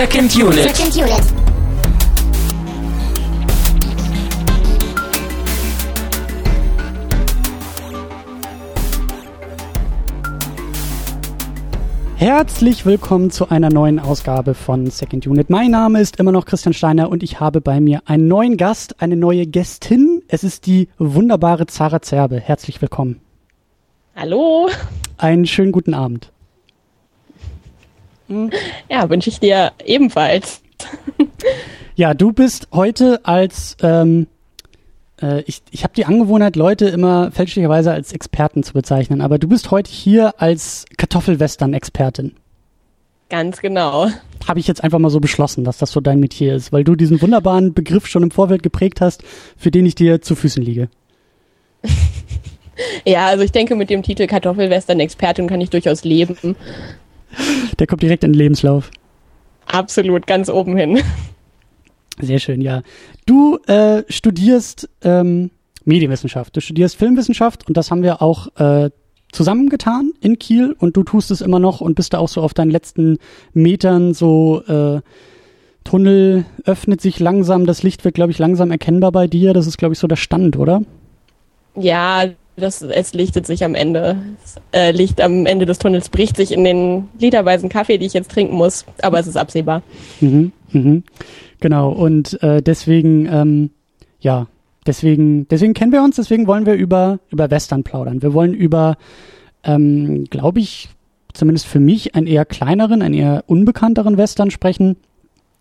Second Unit. Second Unit. Herzlich willkommen zu einer neuen Ausgabe von Second Unit. Mein Name ist immer noch Christian Steiner und ich habe bei mir einen neuen Gast, eine neue Gästin. Es ist die wunderbare Zara Zerbe. Herzlich willkommen. Hallo. Einen schönen guten Abend. Ja, wünsche ich dir ebenfalls. Ja, du bist heute als, ähm, äh, ich, ich habe die Angewohnheit, Leute immer fälschlicherweise als Experten zu bezeichnen, aber du bist heute hier als Kartoffelwestern-Expertin. Ganz genau. Habe ich jetzt einfach mal so beschlossen, dass das so dein Metier ist, weil du diesen wunderbaren Begriff schon im Vorfeld geprägt hast, für den ich dir zu Füßen liege. Ja, also ich denke, mit dem Titel Kartoffelwestern-Expertin kann ich durchaus leben. Der kommt direkt in den Lebenslauf. Absolut, ganz oben hin. Sehr schön, ja. Du äh, studierst ähm, Medienwissenschaft, du studierst Filmwissenschaft und das haben wir auch äh, zusammengetan in Kiel und du tust es immer noch und bist da auch so auf deinen letzten Metern so äh, Tunnel öffnet sich langsam, das Licht wird, glaube ich, langsam erkennbar bei dir. Das ist, glaube ich, so der Stand, oder? Ja, das, es lichtet sich am Ende. Äh, Licht am Ende des Tunnels bricht sich in den literweisen Kaffee, die ich jetzt trinken muss, aber es ist absehbar. Mhm, mhm. Genau, und äh, deswegen, ähm, ja, deswegen, deswegen kennen wir uns, deswegen wollen wir über, über Western plaudern. Wir wollen über, ähm, glaube ich, zumindest für mich, einen eher kleineren, einen eher unbekannteren Western sprechen.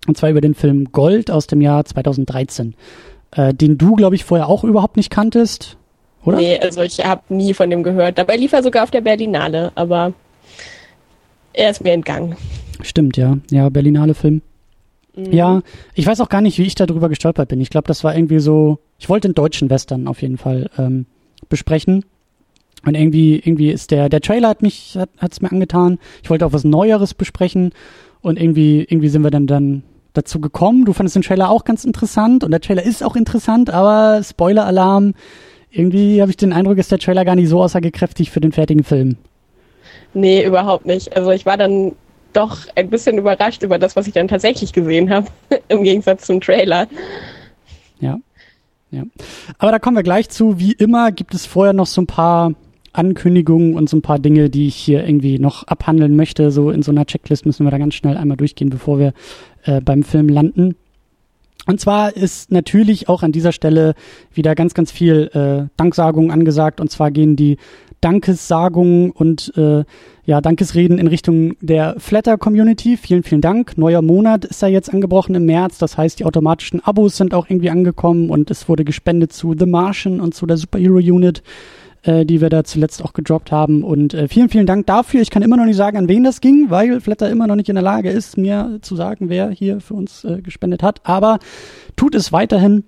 Und zwar über den Film Gold aus dem Jahr 2013, äh, den du, glaube ich, vorher auch überhaupt nicht kanntest, oder? Nee, also ich habe nie von dem gehört. Dabei lief er sogar auf der Berlinale, aber er ist mir entgangen. Stimmt, ja. Ja, Berlinale Film. Ja, ich weiß auch gar nicht, wie ich darüber gestolpert bin. Ich glaube, das war irgendwie so, ich wollte den deutschen Western auf jeden Fall ähm, besprechen. Und irgendwie, irgendwie ist der, der Trailer hat mich, hat es mir angetan. Ich wollte auch was Neueres besprechen. Und irgendwie, irgendwie sind wir dann, dann dazu gekommen. Du fandest den Trailer auch ganz interessant. Und der Trailer ist auch interessant, aber Spoiler-Alarm. Irgendwie habe ich den Eindruck, ist der Trailer gar nicht so aussagekräftig für den fertigen Film. Nee, überhaupt nicht. Also ich war dann doch ein bisschen überrascht über das, was ich dann tatsächlich gesehen habe, im Gegensatz zum Trailer. Ja. Ja. Aber da kommen wir gleich zu. Wie immer gibt es vorher noch so ein paar Ankündigungen und so ein paar Dinge, die ich hier irgendwie noch abhandeln möchte. So in so einer Checklist müssen wir da ganz schnell einmal durchgehen, bevor wir äh, beim Film landen. Und zwar ist natürlich auch an dieser Stelle wieder ganz, ganz viel äh, Danksagung angesagt. Und zwar gehen die Dankessagungen und äh, ja, Dankesreden in Richtung der Flatter-Community. Vielen, vielen Dank. Neuer Monat ist da jetzt angebrochen im März. Das heißt, die automatischen Abos sind auch irgendwie angekommen und es wurde gespendet zu The Martian und zu der Superhero Unit, äh, die wir da zuletzt auch gedroppt haben. Und äh, vielen, vielen Dank dafür. Ich kann immer noch nicht sagen, an wen das ging, weil Flatter immer noch nicht in der Lage ist, mir zu sagen, wer hier für uns äh, gespendet hat. Aber tut es weiterhin.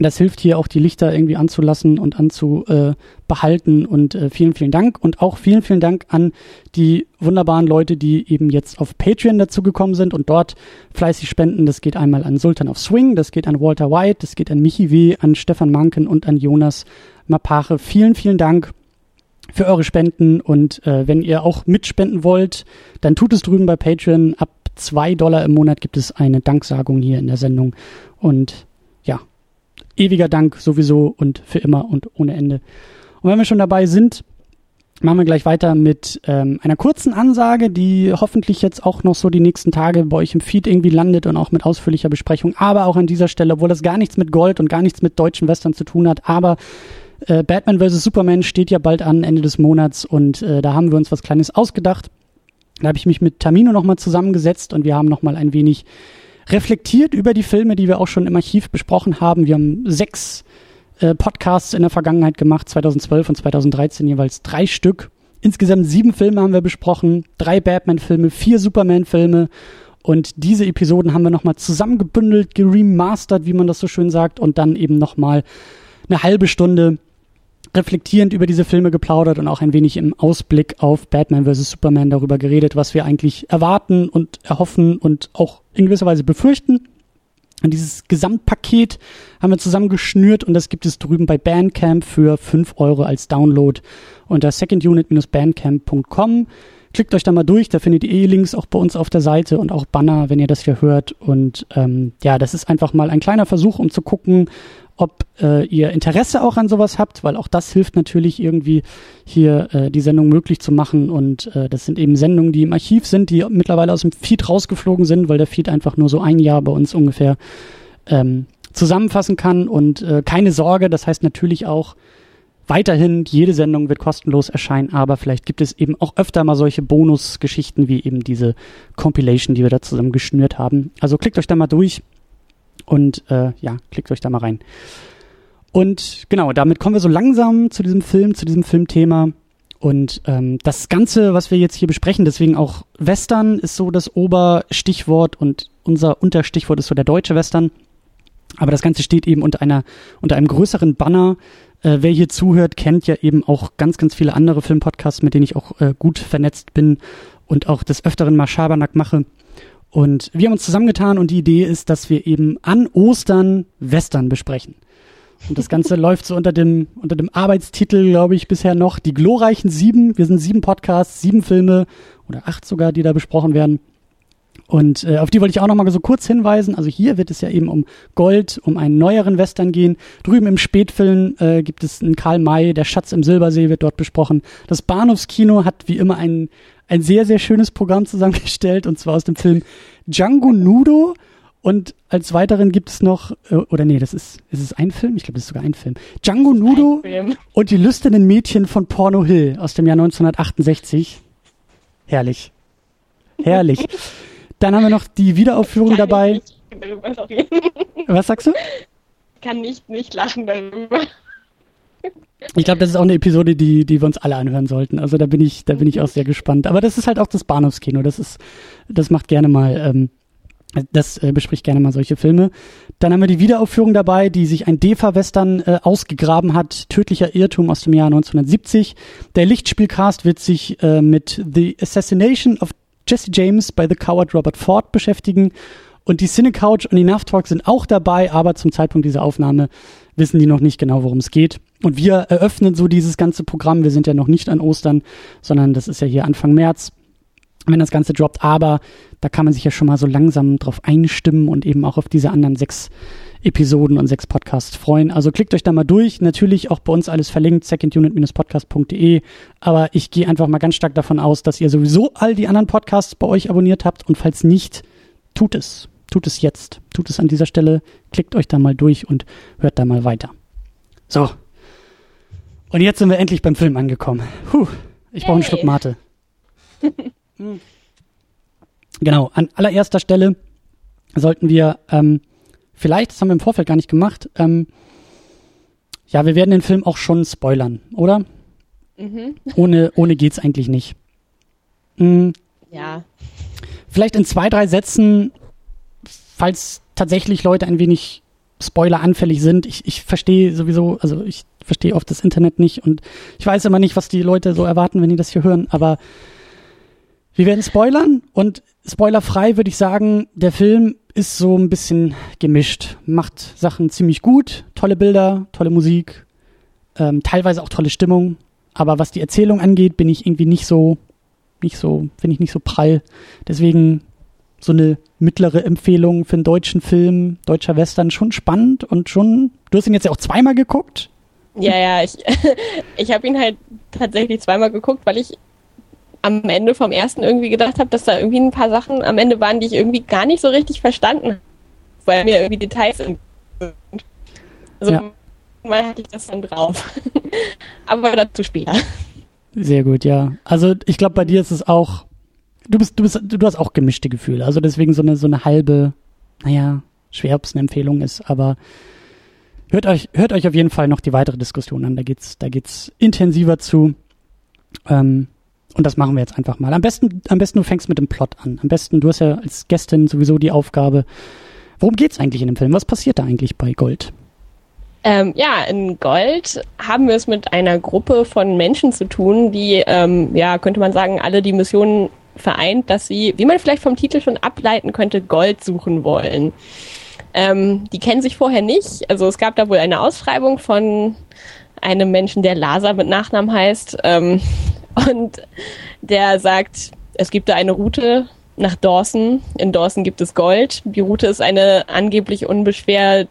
Das hilft hier auch die Lichter irgendwie anzulassen und anzubehalten. Und äh, vielen, vielen Dank. Und auch vielen, vielen Dank an die wunderbaren Leute, die eben jetzt auf Patreon dazugekommen sind und dort fleißig spenden. Das geht einmal an Sultan of Swing, das geht an Walter White, das geht an Michi W., an Stefan Manken und an Jonas Mapache. Vielen, vielen Dank für eure Spenden. Und äh, wenn ihr auch mitspenden wollt, dann tut es drüben bei Patreon. Ab zwei Dollar im Monat gibt es eine Danksagung hier in der Sendung. Und ja, ewiger Dank sowieso und für immer und ohne Ende. Und wenn wir schon dabei sind, machen wir gleich weiter mit ähm, einer kurzen Ansage, die hoffentlich jetzt auch noch so die nächsten Tage bei euch im Feed irgendwie landet und auch mit ausführlicher Besprechung. Aber auch an dieser Stelle, obwohl das gar nichts mit Gold und gar nichts mit deutschen Western zu tun hat, aber äh, Batman vs. Superman steht ja bald an, Ende des Monats, und äh, da haben wir uns was Kleines ausgedacht. Da habe ich mich mit Tamino nochmal zusammengesetzt und wir haben nochmal ein wenig reflektiert über die Filme, die wir auch schon im Archiv besprochen haben. Wir haben sechs äh, Podcasts in der Vergangenheit gemacht, 2012 und 2013 jeweils drei Stück. Insgesamt sieben Filme haben wir besprochen, drei Batman-Filme, vier Superman-Filme und diese Episoden haben wir nochmal zusammengebündelt, geremastert, wie man das so schön sagt, und dann eben nochmal eine halbe Stunde reflektierend über diese Filme geplaudert und auch ein wenig im Ausblick auf Batman vs. Superman darüber geredet, was wir eigentlich erwarten und erhoffen und auch in gewisser Weise befürchten. Und dieses Gesamtpaket haben wir zusammengeschnürt und das gibt es drüben bei Bandcamp für 5 Euro als Download unter secondunit-bandcamp.com. klickt euch da mal durch, da findet ihr eh Links auch bei uns auf der Seite und auch Banner, wenn ihr das hier hört. Und ähm, ja, das ist einfach mal ein kleiner Versuch, um zu gucken, ob äh, ihr Interesse auch an sowas habt, weil auch das hilft natürlich irgendwie hier äh, die Sendung möglich zu machen. Und äh, das sind eben Sendungen, die im Archiv sind, die mittlerweile aus dem Feed rausgeflogen sind, weil der Feed einfach nur so ein Jahr bei uns ungefähr ähm, zusammenfassen kann. Und äh, keine Sorge, das heißt natürlich auch, weiterhin, jede Sendung wird kostenlos erscheinen, aber vielleicht gibt es eben auch öfter mal solche Bonusgeschichten wie eben diese Compilation, die wir da zusammen geschnürt haben. Also klickt euch da mal durch und äh, ja, klickt euch da mal rein. Und genau, damit kommen wir so langsam zu diesem Film, zu diesem Filmthema. Und ähm, das Ganze, was wir jetzt hier besprechen, deswegen auch Western ist so das Oberstichwort und unser Unterstichwort ist so der deutsche Western. Aber das Ganze steht eben unter einer, unter einem größeren Banner. Äh, wer hier zuhört, kennt ja eben auch ganz, ganz viele andere Filmpodcasts, mit denen ich auch äh, gut vernetzt bin und auch des Öfteren mal Schabernack mache. Und wir haben uns zusammengetan und die Idee ist, dass wir eben an Ostern Western besprechen. Und das Ganze läuft so unter dem, unter dem Arbeitstitel, glaube ich, bisher noch die glorreichen sieben. Wir sind sieben Podcasts, sieben Filme oder acht sogar, die da besprochen werden. Und äh, auf die wollte ich auch noch mal so kurz hinweisen. Also hier wird es ja eben um Gold, um einen neueren Western gehen. Drüben im Spätfilm äh, gibt es einen Karl May, der Schatz im Silbersee wird dort besprochen. Das Bahnhofskino hat wie immer ein, ein sehr, sehr schönes Programm zusammengestellt und zwar aus dem Film Django Nudo. Und als weiteren gibt es noch, äh, oder nee, das ist, ist es ein Film? Ich glaube, das ist sogar ein Film. Django Nudo und die lüsternen Mädchen von Porno Hill aus dem Jahr 1968. Herrlich. Herrlich. Dann haben wir noch die Wiederaufführung dabei. Was sagst du? Kann nicht nicht lachen darüber. Ich glaube, das ist auch eine Episode, die, die wir uns alle anhören sollten. Also da bin ich, da bin ich auch sehr gespannt. Aber das ist halt auch das Bahnhofskino. Das ist, das macht gerne mal, ähm, das äh, bespricht gerne mal solche Filme. Dann haben wir die Wiederaufführung dabei, die sich ein DEFA-Western äh, ausgegraben hat. Tödlicher Irrtum aus dem Jahr 1970. Der Lichtspielcast wird sich äh, mit The Assassination of Jesse James bei The Coward Robert Ford beschäftigen. Und die Cine Couch und die Nav Talk sind auch dabei, aber zum Zeitpunkt dieser Aufnahme wissen die noch nicht genau, worum es geht. Und wir eröffnen so dieses ganze Programm. Wir sind ja noch nicht an Ostern, sondern das ist ja hier Anfang März, wenn das Ganze droppt. Aber da kann man sich ja schon mal so langsam drauf einstimmen und eben auch auf diese anderen sechs Episoden und sechs Podcasts freuen. Also klickt euch da mal durch. Natürlich auch bei uns alles verlinkt, secondunit-podcast.de. Aber ich gehe einfach mal ganz stark davon aus, dass ihr sowieso all die anderen Podcasts bei euch abonniert habt. Und falls nicht, tut es. Tut es jetzt. Tut es an dieser Stelle. Klickt euch da mal durch und hört da mal weiter. So. Und jetzt sind wir endlich beim Film angekommen. Puh, ich brauche einen Schluck Mate. hm. Genau, an allererster Stelle sollten wir ähm, vielleicht, das haben wir im Vorfeld gar nicht gemacht, ähm, ja, wir werden den Film auch schon spoilern, oder? Mhm. Ohne, ohne geht's eigentlich nicht. Mhm. Ja. Vielleicht in zwei, drei Sätzen, falls tatsächlich Leute ein wenig spoileranfällig sind. Ich, ich verstehe sowieso, also ich verstehe oft das Internet nicht und ich weiß immer nicht, was die Leute so erwarten, wenn die das hier hören, aber wir werden spoilern und spoilerfrei würde ich sagen, der Film ist so ein bisschen gemischt, macht Sachen ziemlich gut, tolle Bilder, tolle Musik, ähm, teilweise auch tolle Stimmung, aber was die Erzählung angeht, bin ich irgendwie nicht so, nicht so, finde ich nicht so prall. Deswegen so eine mittlere Empfehlung für einen deutschen Film, deutscher Western, schon spannend und schon, du hast ihn jetzt ja auch zweimal geguckt. Ja, ja, ich, ich habe ihn halt tatsächlich zweimal geguckt, weil ich am Ende vom ersten irgendwie gedacht habe, dass da irgendwie ein paar Sachen am Ende waren, die ich irgendwie gar nicht so richtig verstanden habe, weil mir irgendwie Details sind. Also ja. mal hatte ich das dann drauf. Aber dazu später. Sehr gut, ja. Also ich glaube, bei dir ist es auch, du bist, du bist, du hast auch gemischte Gefühle. Also deswegen so eine, so eine halbe, naja, schwer, ob es eine Empfehlung ist, aber hört euch, hört euch auf jeden Fall noch die weitere Diskussion an. Da geht's, da geht's intensiver zu. Ähm, und das machen wir jetzt einfach mal. Am besten, am besten du fängst mit dem Plot an. Am besten, du hast ja als Gästin sowieso die Aufgabe. Worum geht's eigentlich in dem Film? Was passiert da eigentlich bei Gold? Ähm, ja, in Gold haben wir es mit einer Gruppe von Menschen zu tun, die, ähm, ja, könnte man sagen, alle die Mission vereint, dass sie, wie man vielleicht vom Titel schon ableiten könnte, Gold suchen wollen. Ähm, die kennen sich vorher nicht. Also es gab da wohl eine Ausschreibung von einem Menschen, der Lasa mit Nachnamen heißt. Ähm, und der sagt, es gibt da eine Route nach Dawson. In Dawson gibt es Gold. Die Route ist eine angeblich unbeschwert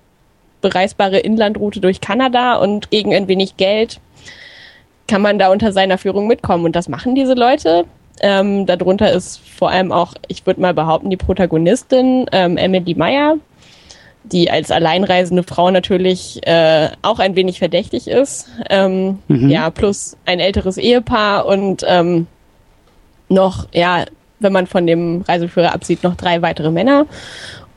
bereisbare Inlandroute durch Kanada und gegen ein wenig Geld kann man da unter seiner Führung mitkommen. Und das machen diese Leute. Ähm, darunter ist vor allem auch, ich würde mal behaupten, die Protagonistin ähm, Emily Meyer, die als alleinreisende Frau natürlich äh, auch ein wenig verdächtig ist. Ähm, mhm. Ja, plus ein älteres Ehepaar und ähm, noch, ja, wenn man von dem Reiseführer absieht, noch drei weitere Männer.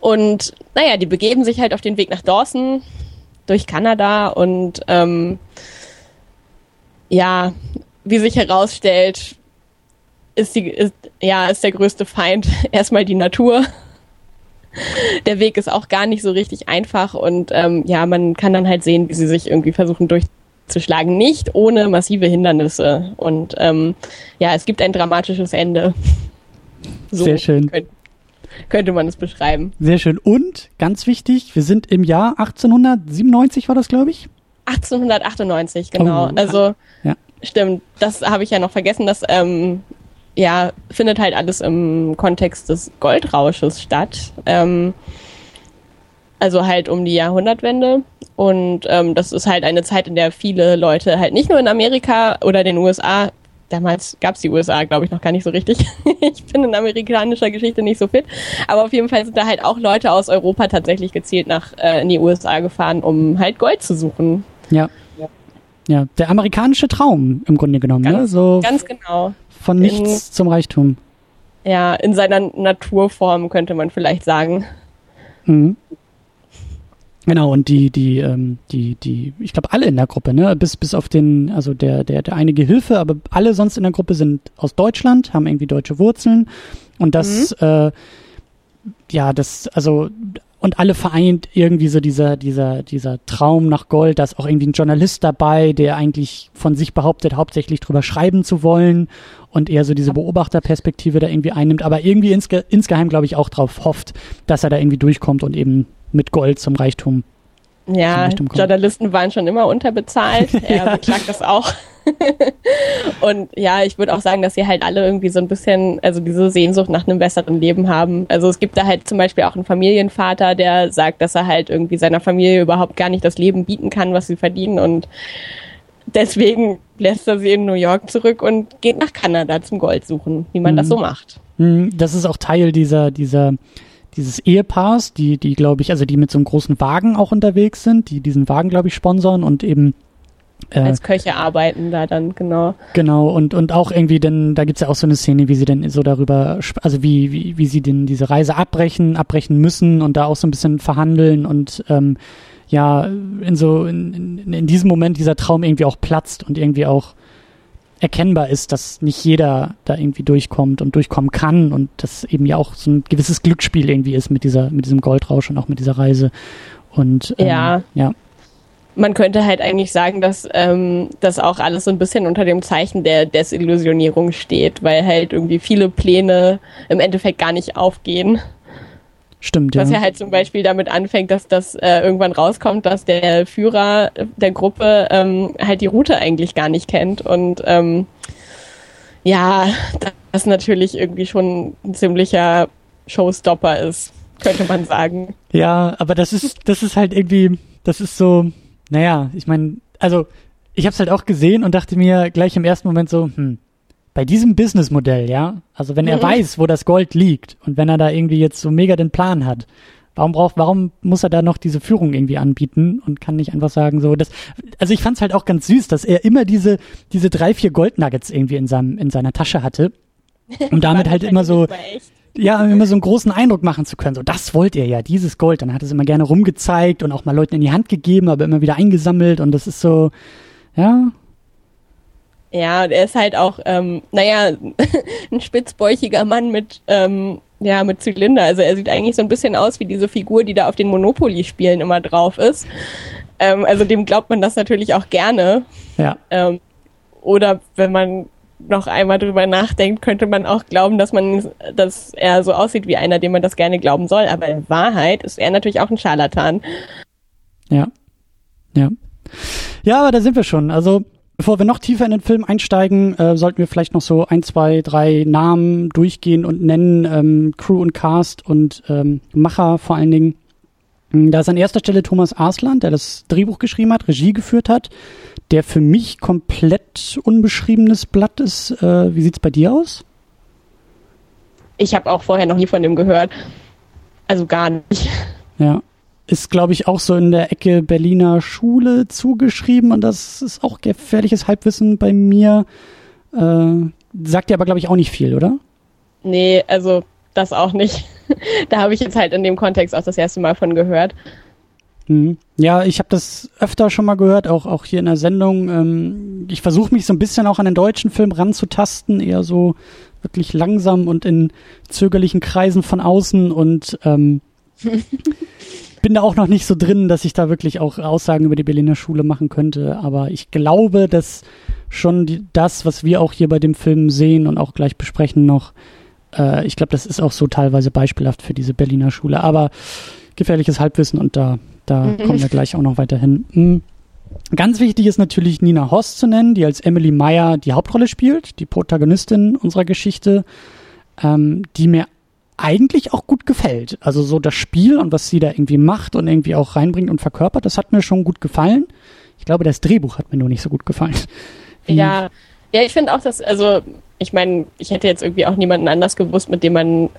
Und naja, die begeben sich halt auf den Weg nach Dawson durch Kanada und ähm, ja, wie sich herausstellt, ist die ist, ja ist der größte Feind erstmal die Natur. Der Weg ist auch gar nicht so richtig einfach und ähm, ja, man kann dann halt sehen, wie sie sich irgendwie versuchen durchzuschlagen, nicht ohne massive Hindernisse. Und ähm, ja, es gibt ein dramatisches Ende. So Sehr schön. Könnte, könnte man es beschreiben. Sehr schön. Und ganz wichtig, wir sind im Jahr 1897, war das, glaube ich? 1898, genau. Oh, also ja. stimmt, das habe ich ja noch vergessen. Das ähm, ja, findet halt alles im Kontext des Goldrausches statt. Ähm, also halt um die Jahrhundertwende. Und ähm, das ist halt eine Zeit, in der viele Leute halt nicht nur in Amerika oder den USA damals gab es die USA, glaube ich, noch gar nicht so richtig. ich bin in amerikanischer Geschichte nicht so fit. Aber auf jeden Fall sind da halt auch Leute aus Europa tatsächlich gezielt nach äh, in die USA gefahren, um halt Gold zu suchen. Ja. Ja, der amerikanische Traum im Grunde genommen, ne? ganz, ne? So ganz genau. Von nichts in, zum Reichtum. Ja, in seiner Naturform könnte man vielleicht sagen. Mhm. Genau, und die, die, ähm, die, die, ich glaube alle in der Gruppe, ne? Bis, bis auf den, also der, der, der einige Hilfe, aber alle sonst in der Gruppe sind aus Deutschland, haben irgendwie deutsche Wurzeln. Und das, mhm. äh, ja, das, also, und alle vereint irgendwie so dieser, dieser, dieser Traum nach Gold, da ist auch irgendwie ein Journalist dabei, der eigentlich von sich behauptet, hauptsächlich drüber schreiben zu wollen und eher so diese Beobachterperspektive da irgendwie einnimmt, aber irgendwie insge insgeheim, glaube ich, auch drauf hofft, dass er da irgendwie durchkommt und eben mit Gold zum Reichtum. Ja, zum Reichtum Journalisten waren schon immer unterbezahlt. Er ja. beklagt das auch. und ja, ich würde auch sagen, dass sie halt alle irgendwie so ein bisschen, also diese Sehnsucht nach einem besseren Leben haben. Also es gibt da halt zum Beispiel auch einen Familienvater, der sagt, dass er halt irgendwie seiner Familie überhaupt gar nicht das Leben bieten kann, was sie verdienen und deswegen lässt er sie in New York zurück und geht nach Kanada zum Gold suchen, wie man mhm. das so macht. Mhm, das ist auch Teil dieser, dieser, dieses Ehepaars, die, die glaube ich, also die mit so einem großen Wagen auch unterwegs sind, die diesen Wagen, glaube ich, sponsern und eben als Köche arbeiten da dann, genau. Genau, und, und auch irgendwie, denn da gibt's ja auch so eine Szene, wie sie denn so darüber, also wie, wie, wie sie denn diese Reise abbrechen, abbrechen müssen und da auch so ein bisschen verhandeln und ähm, ja, in so, in, in, in diesem Moment dieser Traum irgendwie auch platzt und irgendwie auch erkennbar ist, dass nicht jeder da irgendwie durchkommt und durchkommen kann und das eben ja auch so ein gewisses Glücksspiel irgendwie ist mit dieser, mit diesem Goldrausch und auch mit dieser Reise. Und ähm, ja. ja. Man könnte halt eigentlich sagen, dass ähm, das auch alles so ein bisschen unter dem Zeichen der Desillusionierung steht, weil halt irgendwie viele Pläne im Endeffekt gar nicht aufgehen. Stimmt, Was ja. ja halt zum Beispiel damit anfängt, dass das äh, irgendwann rauskommt, dass der Führer der Gruppe ähm, halt die Route eigentlich gar nicht kennt und ähm, ja, das natürlich irgendwie schon ein ziemlicher Showstopper ist, könnte man sagen. Ja, aber das ist, das ist halt irgendwie, das ist so, naja, ich meine, also ich habe es halt auch gesehen und dachte mir gleich im ersten Moment so, hm, bei diesem Businessmodell, ja, also wenn er mhm. weiß, wo das Gold liegt und wenn er da irgendwie jetzt so mega den Plan hat, warum braucht, warum muss er da noch diese Führung irgendwie anbieten und kann nicht einfach sagen so, das, also ich fand's halt auch ganz süß, dass er immer diese, diese drei, vier Goldnuggets irgendwie in seinem, in seiner Tasche hatte, um damit halt immer so, ja, immer so einen großen Eindruck machen zu können. So, das wollt ihr ja, dieses Gold. Dann hat es immer gerne rumgezeigt und auch mal Leuten in die Hand gegeben, aber immer wieder eingesammelt und das ist so, ja, ja, er ist halt auch, ähm, naja, ein spitzbäuchiger Mann mit, ähm, ja, mit Zylinder. Also er sieht eigentlich so ein bisschen aus wie diese Figur, die da auf den Monopoly-Spielen immer drauf ist. Ähm, also dem glaubt man das natürlich auch gerne. Ja. Ähm, oder wenn man noch einmal drüber nachdenkt, könnte man auch glauben, dass man, dass er so aussieht wie einer, dem man das gerne glauben soll. Aber in Wahrheit ist er natürlich auch ein Scharlatan. Ja. Ja. Ja, aber da sind wir schon. Also Bevor wir noch tiefer in den Film einsteigen, äh, sollten wir vielleicht noch so ein, zwei, drei Namen durchgehen und nennen, ähm, Crew und Cast und ähm, Macher vor allen Dingen. Hm, da ist an erster Stelle Thomas Arsland, der das Drehbuch geschrieben hat, Regie geführt hat, der für mich komplett unbeschriebenes Blatt ist. Äh, wie sieht's bei dir aus? Ich habe auch vorher noch nie von dem gehört. Also gar nicht. Ja. Ist, glaube ich, auch so in der Ecke Berliner Schule zugeschrieben und das ist auch gefährliches Halbwissen bei mir. Äh, sagt dir aber, glaube ich, auch nicht viel, oder? Nee, also das auch nicht. da habe ich jetzt halt in dem Kontext auch das erste Mal von gehört. Mhm. Ja, ich habe das öfter schon mal gehört, auch, auch hier in der Sendung. Ähm, ich versuche mich so ein bisschen auch an den deutschen Film ranzutasten, eher so wirklich langsam und in zögerlichen Kreisen von außen und ähm, bin da auch noch nicht so drin, dass ich da wirklich auch Aussagen über die Berliner Schule machen könnte. Aber ich glaube, dass schon die, das, was wir auch hier bei dem Film sehen und auch gleich besprechen noch, äh, ich glaube, das ist auch so teilweise beispielhaft für diese Berliner Schule. Aber gefährliches Halbwissen und da, da mhm. kommen wir gleich auch noch weiterhin. Mhm. Ganz wichtig ist natürlich Nina Hoss zu nennen, die als Emily Meyer die Hauptrolle spielt, die Protagonistin unserer Geschichte, ähm, die mir eigentlich auch gut gefällt. Also so das Spiel und was sie da irgendwie macht und irgendwie auch reinbringt und verkörpert, das hat mir schon gut gefallen. Ich glaube, das Drehbuch hat mir nur nicht so gut gefallen. Ja, ja, ich finde auch, dass, also ich meine, ich hätte jetzt irgendwie auch niemanden anders gewusst, mit dem man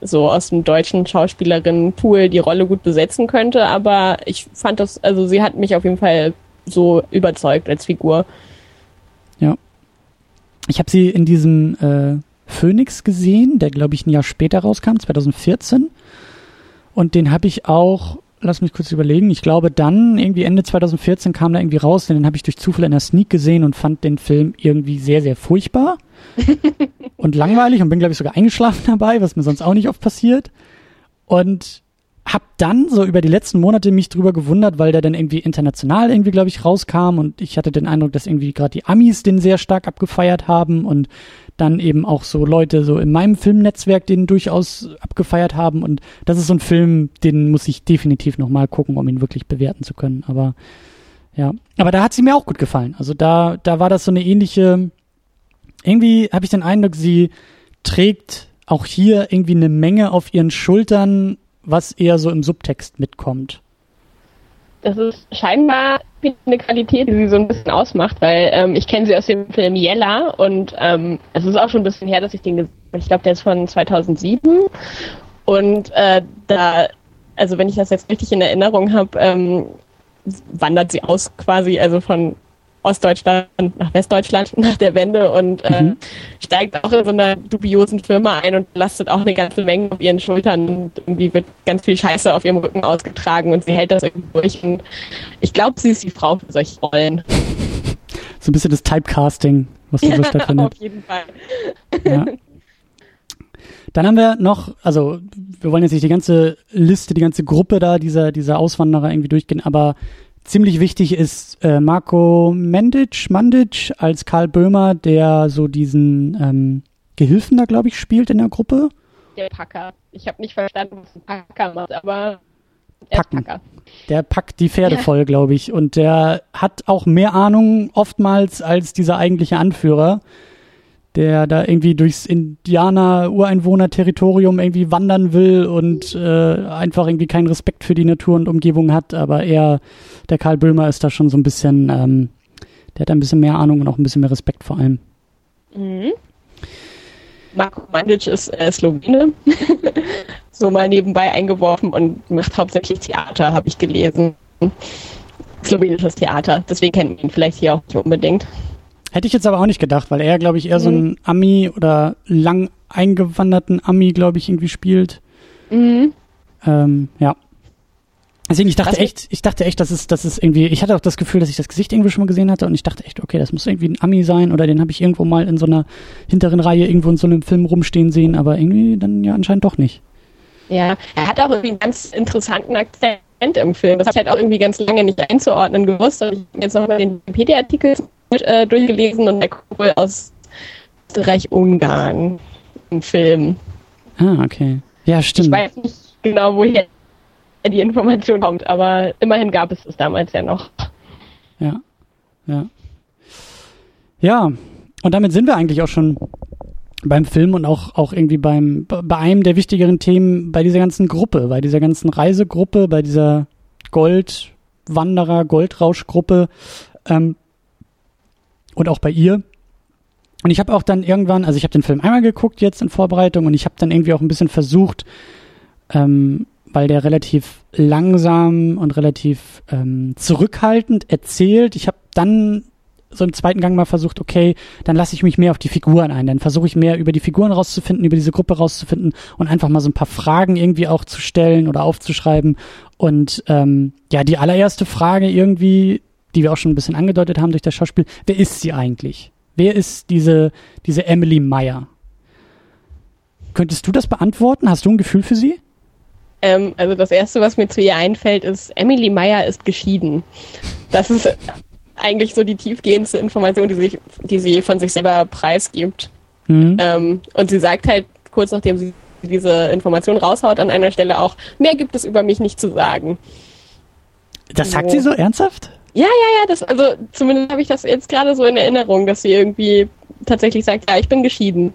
so aus dem deutschen Schauspielerinnenpool die Rolle gut besetzen könnte, aber ich fand das, also sie hat mich auf jeden Fall so überzeugt als Figur. Ja. Ich habe sie in diesem äh, Phoenix gesehen, der glaube ich ein Jahr später rauskam, 2014. Und den habe ich auch, lass mich kurz überlegen, ich glaube dann, irgendwie Ende 2014 kam da irgendwie raus, den habe ich durch Zufall in der Sneak gesehen und fand den Film irgendwie sehr, sehr furchtbar und langweilig und bin glaube ich sogar eingeschlafen dabei, was mir sonst auch nicht oft passiert. Und hab dann so über die letzten Monate mich drüber gewundert, weil der dann irgendwie international irgendwie, glaube ich, rauskam und ich hatte den Eindruck, dass irgendwie gerade die Amis den sehr stark abgefeiert haben und dann eben auch so Leute so in meinem Filmnetzwerk den durchaus abgefeiert haben und das ist so ein Film, den muss ich definitiv nochmal gucken, um ihn wirklich bewerten zu können, aber ja, aber da hat sie mir auch gut gefallen. Also da da war das so eine ähnliche irgendwie habe ich den Eindruck, sie trägt auch hier irgendwie eine Menge auf ihren Schultern, was eher so im Subtext mitkommt. Das ist scheinbar eine Qualität, die sie so ein bisschen ausmacht, weil ähm, ich kenne sie aus dem Film Yella und ähm, es ist auch schon ein bisschen her, dass ich den gesehen habe. Ich glaube, der ist von 2007 und äh, da, also wenn ich das jetzt richtig in Erinnerung habe, ähm, wandert sie aus quasi, also von Ostdeutschland nach Westdeutschland nach der Wende und äh, mhm. steigt auch in so einer dubiosen Firma ein und lastet auch eine ganze Menge auf ihren Schultern und irgendwie wird ganz viel Scheiße auf ihrem Rücken ausgetragen und sie hält das irgendwie durch. Und ich glaube, sie ist die Frau für solche Rollen. So ein bisschen das Typecasting, was da so stattfindet. auf jeden Fall. Ja. Dann haben wir noch, also wir wollen jetzt nicht die ganze Liste, die ganze Gruppe da dieser, dieser Auswanderer irgendwie durchgehen, aber ziemlich wichtig ist äh, Marco Mendic, Mandic als Karl Böhmer, der so diesen ähm, Gehilfen da, glaube ich, spielt in der Gruppe. Der Packer. Ich habe nicht verstanden, was ein Packer macht, aber der Packen. Der packt die Pferde ja. voll, glaube ich. Und der hat auch mehr Ahnung oftmals als dieser eigentliche Anführer der da irgendwie durchs Indianer-Ureinwohner-Territorium irgendwie wandern will und äh, einfach irgendwie keinen Respekt für die Natur und Umgebung hat, aber er, der Karl Böhmer ist da schon so ein bisschen, ähm, der hat ein bisschen mehr Ahnung und auch ein bisschen mehr Respekt vor allem. Mhm. Marko Mandic ist äh, Slowene, so mal nebenbei eingeworfen und macht hauptsächlich Theater, habe ich gelesen. Slowenisches Theater, deswegen kennt man ihn vielleicht hier auch nicht unbedingt. Hätte ich jetzt aber auch nicht gedacht, weil er, glaube ich, eher mhm. so ein Ami oder lang eingewanderten Ami, glaube ich, irgendwie spielt. Mhm. Ähm, ja. Deswegen, ich dachte Was echt, ich dachte echt, dass es, dass es irgendwie, ich hatte auch das Gefühl, dass ich das Gesicht irgendwie schon mal gesehen hatte und ich dachte echt, okay, das muss irgendwie ein Ami sein oder den habe ich irgendwo mal in so einer hinteren Reihe irgendwo in so einem Film rumstehen sehen, aber irgendwie dann ja anscheinend doch nicht. Ja, er hat auch irgendwie einen ganz interessanten Akzent im Film. Das habe ich halt auch irgendwie ganz lange nicht einzuordnen gewusst. Und ich habe jetzt nochmal den Wikipedia-Artikel äh, durchgelesen und der wohl aus Österreich-Ungarn. Ein Film. Ah, okay. Ja, stimmt. Ich weiß nicht genau, woher die Information kommt, aber immerhin gab es es damals ja noch. Ja, ja. Ja, und damit sind wir eigentlich auch schon beim Film und auch, auch irgendwie beim, bei einem der wichtigeren Themen bei dieser ganzen Gruppe, bei dieser ganzen Reisegruppe, bei dieser Goldwanderer, Goldrauschgruppe ähm, und auch bei ihr. Und ich habe auch dann irgendwann, also ich habe den Film einmal geguckt jetzt in Vorbereitung und ich habe dann irgendwie auch ein bisschen versucht, ähm, weil der relativ langsam und relativ ähm, zurückhaltend erzählt. Ich habe dann so im zweiten Gang mal versucht, okay, dann lasse ich mich mehr auf die Figuren ein. Dann versuche ich mehr über die Figuren rauszufinden, über diese Gruppe rauszufinden und einfach mal so ein paar Fragen irgendwie auch zu stellen oder aufzuschreiben. Und ähm, ja, die allererste Frage irgendwie, die wir auch schon ein bisschen angedeutet haben durch das Schauspiel, wer ist sie eigentlich? Wer ist diese, diese Emily Meyer? Könntest du das beantworten? Hast du ein Gefühl für sie? Ähm, also das Erste, was mir zu ihr einfällt, ist, Emily Meyer ist geschieden. Das ist eigentlich so die tiefgehendste Information, die, sich, die sie von sich selber preisgibt. Mhm. Ähm, und sie sagt halt kurz nachdem sie diese Information raushaut an einer Stelle auch, mehr gibt es über mich nicht zu sagen. Das sagt so. sie so ernsthaft? Ja, ja, ja, das, also zumindest habe ich das jetzt gerade so in Erinnerung, dass sie irgendwie tatsächlich sagt, ja, ich bin geschieden.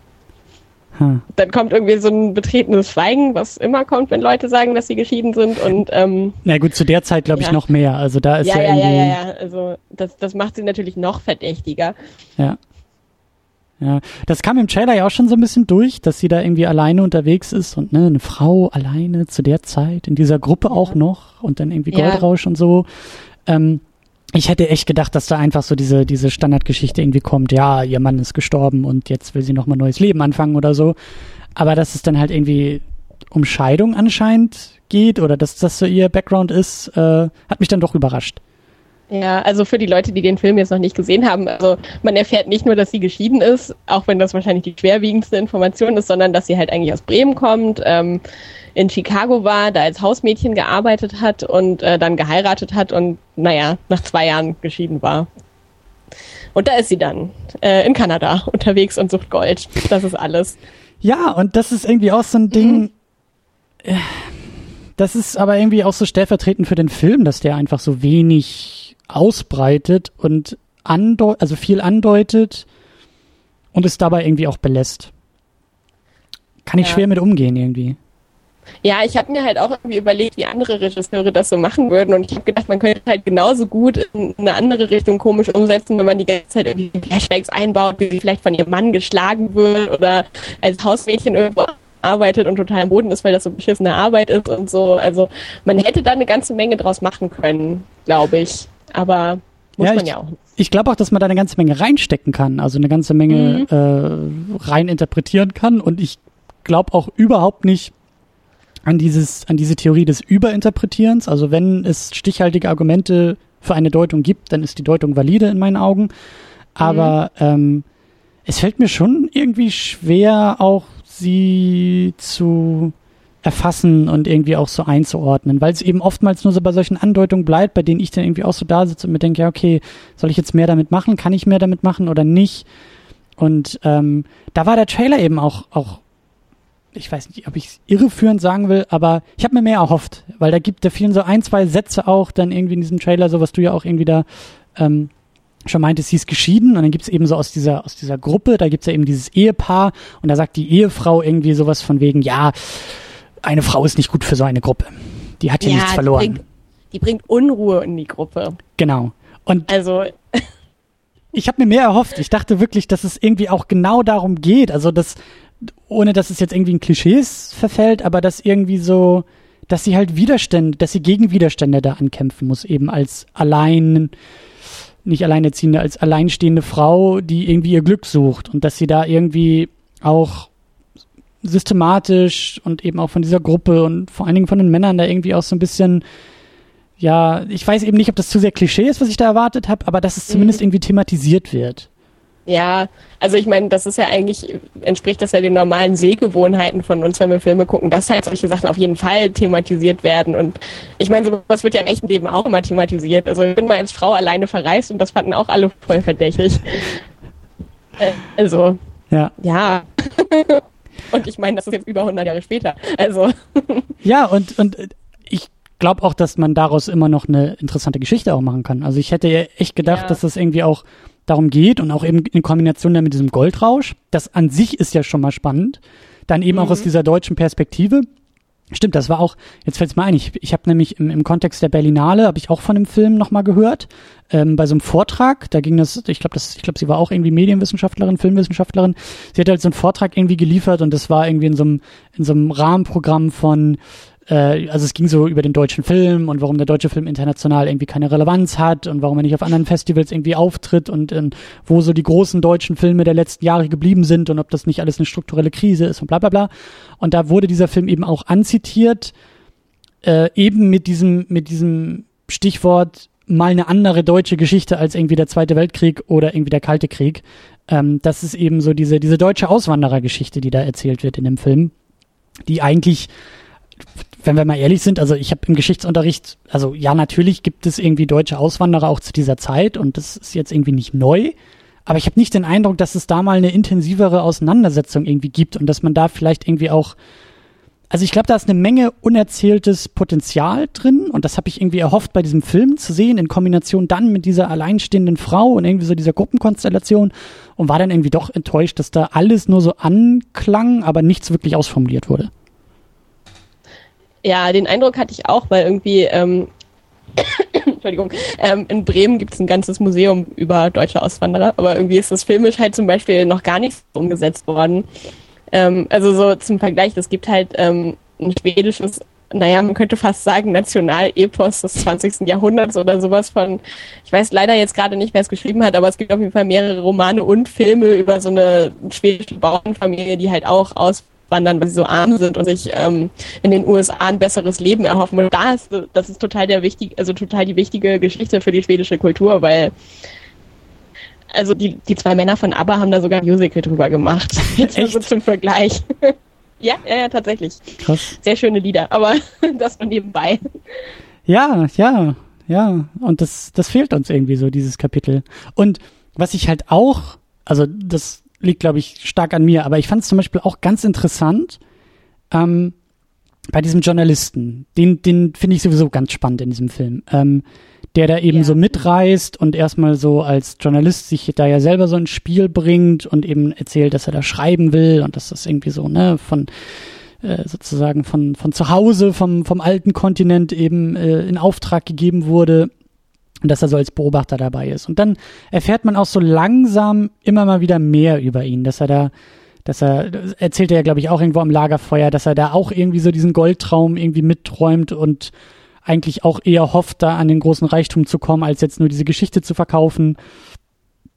Hm. Dann kommt irgendwie so ein betretenes Schweigen, was immer kommt, wenn Leute sagen, dass sie geschieden sind. Und ähm, na gut, zu der Zeit glaube ich ja. noch mehr. Also da ist ja, ja, ja, ja, ja. Also das, das macht sie natürlich noch verdächtiger. Ja. Ja, das kam im Trailer ja auch schon so ein bisschen durch, dass sie da irgendwie alleine unterwegs ist und ne, eine Frau alleine zu der Zeit in dieser Gruppe ja. auch noch und dann irgendwie Goldrausch ja. und so. Ähm, ich hätte echt gedacht, dass da einfach so diese, diese Standardgeschichte irgendwie kommt, ja, ihr Mann ist gestorben und jetzt will sie nochmal neues Leben anfangen oder so. Aber dass es dann halt irgendwie um Scheidung anscheinend geht oder dass das so ihr Background ist, äh, hat mich dann doch überrascht. Ja, also für die Leute, die den Film jetzt noch nicht gesehen haben, also man erfährt nicht nur, dass sie geschieden ist, auch wenn das wahrscheinlich die schwerwiegendste Information ist, sondern dass sie halt eigentlich aus Bremen kommt. Ähm, in Chicago war, da als Hausmädchen gearbeitet hat und äh, dann geheiratet hat und naja, nach zwei Jahren geschieden war. Und da ist sie dann äh, in Kanada unterwegs und sucht Gold. Das ist alles. Ja, und das ist irgendwie auch so ein Ding. Mhm. Äh, das ist aber irgendwie auch so stellvertretend für den Film, dass der einfach so wenig ausbreitet und andeu also viel andeutet und es dabei irgendwie auch belässt. Kann ich ja. schwer mit umgehen irgendwie. Ja, ich habe mir halt auch irgendwie überlegt, wie andere Regisseure das so machen würden. Und ich habe gedacht, man könnte halt genauso gut in eine andere Richtung komisch umsetzen, wenn man die ganze Zeit irgendwie Flashbacks einbaut, wie sie vielleicht von ihrem Mann geschlagen wird oder als Hausmädchen irgendwo arbeitet und total am Boden ist, weil das so beschissene Arbeit ist und so. Also man hätte da eine ganze Menge draus machen können, glaube ich. Aber muss ja, man ich, ja auch. Ich glaube auch, dass man da eine ganze Menge reinstecken kann, also eine ganze Menge mhm. äh, rein interpretieren kann. Und ich glaube auch überhaupt nicht, an dieses, an diese Theorie des Überinterpretierens. Also wenn es stichhaltige Argumente für eine Deutung gibt, dann ist die Deutung valide in meinen Augen. Aber mhm. ähm, es fällt mir schon irgendwie schwer, auch sie zu erfassen und irgendwie auch so einzuordnen, weil es eben oftmals nur so bei solchen Andeutungen bleibt, bei denen ich dann irgendwie auch so da sitze und mir denke, ja, okay, soll ich jetzt mehr damit machen? Kann ich mehr damit machen oder nicht? Und ähm, da war der Trailer eben auch, auch ich weiß nicht, ob ich es irreführend sagen will, aber ich habe mir mehr erhofft, weil da gibt, da vielen so ein, zwei Sätze auch dann irgendwie in diesem Trailer, so was du ja auch irgendwie da ähm, schon meintest, sie ist geschieden und dann gibt's eben so aus dieser, aus dieser Gruppe, da gibt's ja eben dieses Ehepaar und da sagt die Ehefrau irgendwie sowas von wegen, ja, eine Frau ist nicht gut für so eine Gruppe. Die hat hier ja, nichts verloren. Die bringt, die bringt Unruhe in die Gruppe. Genau. Und also ich habe mir mehr erhofft. Ich dachte wirklich, dass es irgendwie auch genau darum geht. Also, dass ohne dass es jetzt irgendwie in Klischees verfällt, aber dass irgendwie so, dass sie halt Widerstände, dass sie gegen Widerstände da ankämpfen muss, eben als allein, nicht alleinerziehende, als alleinstehende Frau, die irgendwie ihr Glück sucht und dass sie da irgendwie auch systematisch und eben auch von dieser Gruppe und vor allen Dingen von den Männern da irgendwie auch so ein bisschen ja, ich weiß eben nicht, ob das zu sehr Klischee ist, was ich da erwartet habe, aber dass es zumindest mhm. irgendwie thematisiert wird. Ja, also ich meine, das ist ja eigentlich, entspricht das ja den normalen Sehgewohnheiten von uns, wenn wir Filme gucken, dass halt solche Sachen auf jeden Fall thematisiert werden. Und ich meine, sowas wird ja im echten Leben auch immer thematisiert. Also ich bin mal als Frau alleine verreist und das fanden auch alle voll verdächtig. Äh, also, ja. Ja. und ich meine, das ist jetzt über 100 Jahre später. Also. ja, und, und ich glaube auch, dass man daraus immer noch eine interessante Geschichte auch machen kann. Also ich hätte ja echt gedacht, ja. dass das irgendwie auch darum geht und auch eben in Kombination dann mit diesem Goldrausch. Das an sich ist ja schon mal spannend. Dann eben mhm. auch aus mhm. dieser deutschen Perspektive. Stimmt, das war auch, jetzt fällt es mir ein, ich, ich habe nämlich im, im Kontext der Berlinale, habe ich auch von dem Film nochmal gehört, ähm, bei so einem Vortrag, da ging das, ich glaube, das, ich glaube, sie war auch irgendwie Medienwissenschaftlerin, Filmwissenschaftlerin, sie hat halt so einen Vortrag irgendwie geliefert und das war irgendwie in so einem, in so einem Rahmenprogramm von äh, also es ging so über den deutschen Film und warum der deutsche Film international irgendwie keine Relevanz hat und warum er nicht auf anderen Festivals irgendwie auftritt und äh, wo so die großen deutschen Filme der letzten Jahre geblieben sind und ob das nicht alles eine strukturelle Krise ist und bla bla bla. Und da wurde dieser Film eben auch anzitiert, äh, eben mit diesem, mit diesem Stichwort mal eine andere deutsche Geschichte als irgendwie der Zweite Weltkrieg oder irgendwie der Kalte Krieg. Ähm, das ist eben so diese, diese deutsche Auswanderergeschichte, die da erzählt wird in dem Film, die eigentlich wenn wir mal ehrlich sind, also ich habe im Geschichtsunterricht, also ja, natürlich gibt es irgendwie deutsche Auswanderer auch zu dieser Zeit und das ist jetzt irgendwie nicht neu, aber ich habe nicht den Eindruck, dass es da mal eine intensivere Auseinandersetzung irgendwie gibt und dass man da vielleicht irgendwie auch, also ich glaube, da ist eine Menge unerzähltes Potenzial drin und das habe ich irgendwie erhofft bei diesem Film zu sehen in Kombination dann mit dieser alleinstehenden Frau und irgendwie so dieser Gruppenkonstellation und war dann irgendwie doch enttäuscht, dass da alles nur so anklang, aber nichts wirklich ausformuliert wurde. Ja, den Eindruck hatte ich auch, weil irgendwie, ähm, Entschuldigung, ähm, in Bremen gibt es ein ganzes Museum über deutsche Auswanderer, aber irgendwie ist das filmisch halt zum Beispiel noch gar nicht so umgesetzt worden. Ähm, also so zum Vergleich, es gibt halt ähm, ein schwedisches naja, man könnte fast sagen, Nationalepos des 20. Jahrhunderts oder sowas von, ich weiß leider jetzt gerade nicht, wer es geschrieben hat, aber es gibt auf jeden Fall mehrere Romane und Filme über so eine schwedische Bauernfamilie, die halt auch aus wandern, weil sie so arm sind und sich ähm, in den USA ein besseres Leben erhoffen. Und da ist, das ist total der wichtig, also total die wichtige Geschichte für die schwedische Kultur, weil also die, die zwei Männer von ABBA haben da sogar ein Musical drüber gemacht. Jetzt Echt? so zum Vergleich. ja, ja, ja, tatsächlich. Krass. Sehr schöne Lieder, aber das nur nebenbei. Ja, ja, ja. Und das, das fehlt uns irgendwie so, dieses Kapitel. Und was ich halt auch, also das liegt, glaube ich, stark an mir. Aber ich fand es zum Beispiel auch ganz interessant ähm, bei diesem Journalisten. Den, den finde ich sowieso ganz spannend in diesem Film. Ähm, der da eben ja. so mitreist und erstmal so als Journalist sich da ja selber so ein Spiel bringt und eben erzählt, dass er da schreiben will und dass das irgendwie so, ne, von äh, sozusagen von, von zu Hause, vom, vom alten Kontinent eben äh, in Auftrag gegeben wurde und dass er so als Beobachter dabei ist. Und dann erfährt man auch so langsam immer mal wieder mehr über ihn, dass er da, dass er, erzählt er ja, glaube ich, auch irgendwo am Lagerfeuer, dass er da auch irgendwie so diesen Goldtraum irgendwie mitträumt und eigentlich auch eher hofft, da an den großen Reichtum zu kommen, als jetzt nur diese Geschichte zu verkaufen.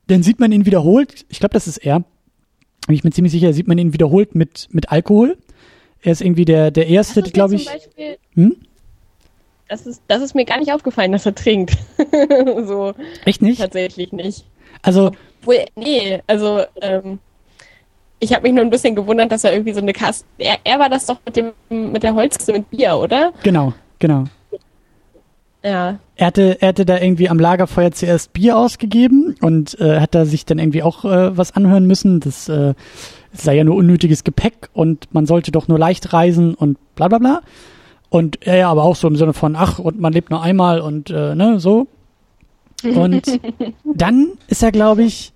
Dann sieht man ihn wiederholt, ich glaube, das ist er, bin ich mir ziemlich sicher, sieht man ihn wiederholt mit, mit Alkohol. Er ist irgendwie der, der erste, glaube ich. Hm? Das ist, das ist mir gar nicht aufgefallen, dass er trinkt. so. Echt nicht? Tatsächlich nicht. Also. Obwohl, nee, also, ähm, ich habe mich nur ein bisschen gewundert, dass er irgendwie so eine Kaste. Er, er war das doch mit dem mit der Holzkiste mit Bier, oder? Genau, genau. Ja. Er hatte, er hatte da irgendwie am Lagerfeuer zuerst Bier ausgegeben und äh, hat da sich dann irgendwie auch äh, was anhören müssen. Das äh, sei ja nur unnötiges Gepäck und man sollte doch nur leicht reisen und bla bla bla. Und er ja, aber auch so im Sinne von, ach, und man lebt nur einmal und äh, ne, so. Und dann ist er, glaube ich,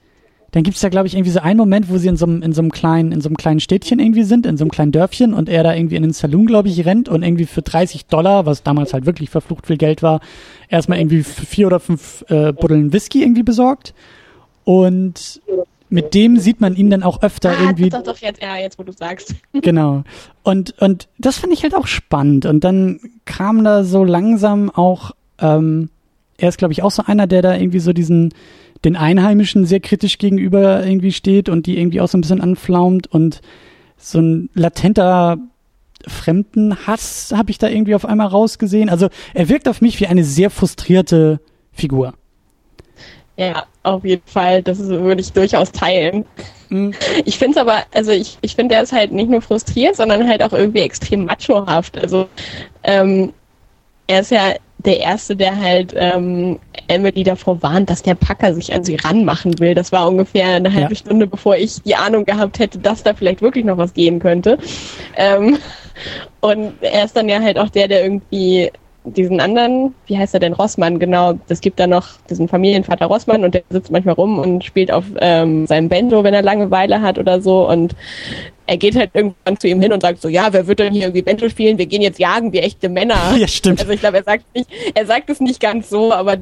dann gibt es ja, glaube ich, irgendwie so einen Moment, wo sie in so, einem, in so einem kleinen, in so einem kleinen Städtchen irgendwie sind, in so einem kleinen Dörfchen und er da irgendwie in den Saloon, glaube ich, rennt und irgendwie für 30 Dollar, was damals halt wirklich verflucht viel Geld war, erstmal irgendwie vier oder fünf äh, Buddeln Whisky irgendwie besorgt. Und mit dem sieht man ihn dann auch öfter ah, irgendwie. Doch, doch, jetzt, ja, jetzt, wo du sagst. Genau. Und, und das fand ich halt auch spannend. Und dann kam da so langsam auch, ähm, er ist, glaube ich, auch so einer, der da irgendwie so diesen, den Einheimischen sehr kritisch gegenüber irgendwie steht und die irgendwie auch so ein bisschen anflaumt und so ein latenter Fremdenhass habe ich da irgendwie auf einmal rausgesehen. Also er wirkt auf mich wie eine sehr frustrierte Figur. Ja, auf jeden Fall. Das würde ich durchaus teilen. Mhm. Ich finde es aber, also ich, ich finde, er ist halt nicht nur frustriert, sondern halt auch irgendwie extrem machohaft. Also ähm, er ist ja der Erste, der halt ähm, Emily davor warnt, dass der Packer sich an sie ranmachen will. Das war ungefähr eine halbe ja. Stunde, bevor ich die Ahnung gehabt hätte, dass da vielleicht wirklich noch was gehen könnte. Ähm, und er ist dann ja halt auch der, der irgendwie diesen anderen, wie heißt er denn, Rossmann, genau. Es gibt da noch diesen Familienvater Rossmann und der sitzt manchmal rum und spielt auf ähm, seinem Bento, wenn er Langeweile hat oder so. Und er geht halt irgendwann zu ihm hin und sagt so, ja, wer wird denn hier irgendwie Bento spielen? Wir gehen jetzt jagen wie echte Männer. Ja, stimmt. Also ich glaube, er sagt nicht, er sagt es nicht ganz so, aber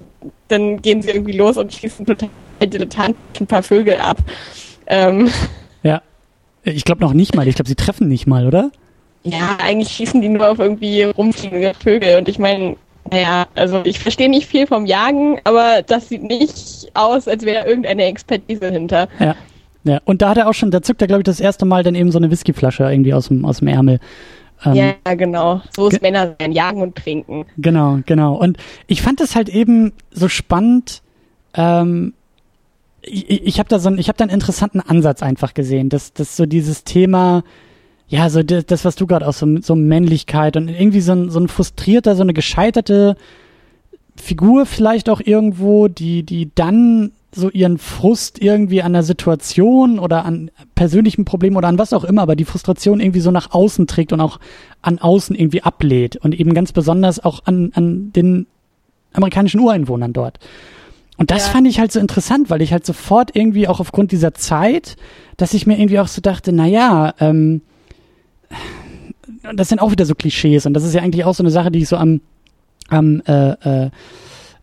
dann gehen sie irgendwie los und schießen total dilettanten ein paar Vögel ab. Ähm, ja. Ich glaube noch nicht mal. Ich glaube, sie treffen nicht mal, oder? Ja, eigentlich schießen die nur auf irgendwie rumfliegende Vögel. Und ich meine, naja, also ich verstehe nicht viel vom Jagen, aber das sieht nicht aus, als wäre irgendeine Expertise hinter. Ja. Ja, und da hat er auch schon, da zückt er, glaube ich, das erste Mal dann eben so eine Whiskyflasche irgendwie aus dem, aus dem Ärmel. Ähm, ja, genau. So ist Männer sein, jagen und trinken. Genau, genau. Und ich fand es halt eben so spannend, ähm, ich, ich habe da so einen, ich habe da einen interessanten Ansatz einfach gesehen, dass, dass so dieses Thema, ja, so das, was du gerade auch so, so Männlichkeit und irgendwie so ein, so ein frustrierter, so eine gescheiterte Figur vielleicht auch irgendwo, die, die dann so ihren Frust irgendwie an der Situation oder an persönlichen Problemen oder an was auch immer, aber die Frustration irgendwie so nach außen trägt und auch an außen irgendwie ablehnt und eben ganz besonders auch an, an den amerikanischen Ureinwohnern dort. Und das ja. fand ich halt so interessant, weil ich halt sofort irgendwie auch aufgrund dieser Zeit, dass ich mir irgendwie auch so dachte, na ja, ähm, das sind auch wieder so Klischees und das ist ja eigentlich auch so eine Sache, die ich so am, am, äh, äh,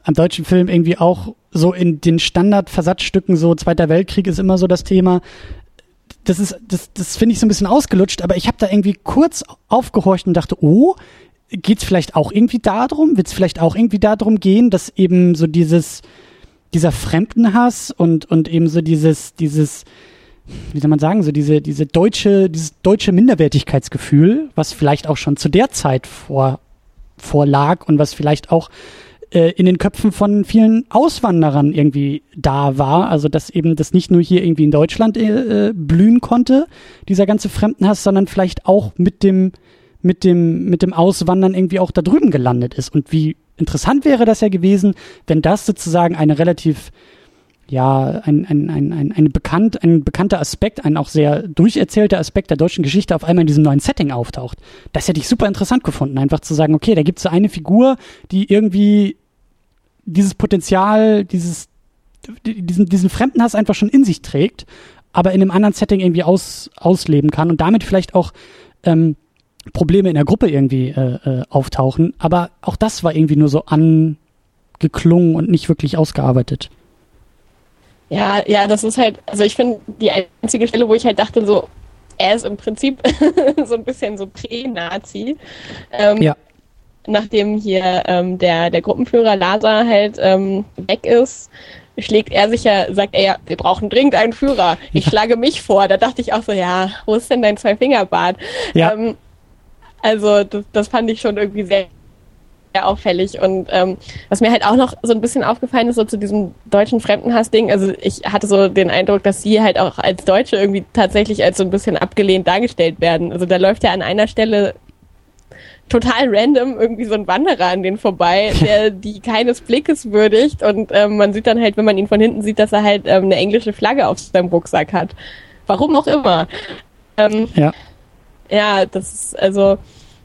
am deutschen Film irgendwie auch so in den Standardversatzstücken, so Zweiter Weltkrieg ist immer so das Thema. Das ist, das, das finde ich so ein bisschen ausgelutscht, aber ich habe da irgendwie kurz aufgehorcht und dachte, oh, geht's vielleicht auch irgendwie darum? Wird es vielleicht auch irgendwie darum gehen, dass eben so dieses, dieser Fremdenhass und, und eben so dieses, dieses, wie soll man sagen, so diese, diese deutsche, dieses deutsche Minderwertigkeitsgefühl, was vielleicht auch schon zu der Zeit vor, vorlag und was vielleicht auch äh, in den Köpfen von vielen Auswanderern irgendwie da war. Also dass eben das nicht nur hier irgendwie in Deutschland äh, blühen konnte, dieser ganze Fremdenhass, sondern vielleicht auch mit dem, mit dem, mit dem Auswandern irgendwie auch da drüben gelandet ist. Und wie interessant wäre das ja gewesen, wenn das sozusagen eine relativ ja, ein, ein, ein, ein, ein, bekannt, ein bekannter Aspekt, ein auch sehr durcherzählter Aspekt der deutschen Geschichte auf einmal in diesem neuen Setting auftaucht. Das hätte ich super interessant gefunden, einfach zu sagen, okay, da gibt es so eine Figur, die irgendwie dieses Potenzial, dieses, diesen, diesen Fremdenhass einfach schon in sich trägt, aber in einem anderen Setting irgendwie aus, ausleben kann und damit vielleicht auch ähm, Probleme in der Gruppe irgendwie äh, äh, auftauchen. Aber auch das war irgendwie nur so angeklungen und nicht wirklich ausgearbeitet. Ja, ja, das ist halt, also ich finde die einzige Stelle, wo ich halt dachte, so, er ist im Prinzip so ein bisschen so Prä-Nazi. Ähm, ja. Nachdem hier ähm, der, der Gruppenführer Lazar halt ähm, weg ist, schlägt er sich ja, sagt er ja, wir brauchen dringend einen Führer. Ich ja. schlage mich vor. Da dachte ich auch so, ja, wo ist denn dein Zwei-Finger-Bart? Ja. Ähm, also das, das fand ich schon irgendwie sehr sehr auffällig. Und ähm, was mir halt auch noch so ein bisschen aufgefallen ist, so zu diesem deutschen Fremdenhass-Ding, also ich hatte so den Eindruck, dass sie halt auch als Deutsche irgendwie tatsächlich als so ein bisschen abgelehnt dargestellt werden. Also da läuft ja an einer Stelle total random irgendwie so ein Wanderer an den vorbei, der die keines Blickes würdigt und ähm, man sieht dann halt, wenn man ihn von hinten sieht, dass er halt ähm, eine englische Flagge auf seinem Rucksack hat. Warum auch immer. Ähm, ja. Ja, das ist also,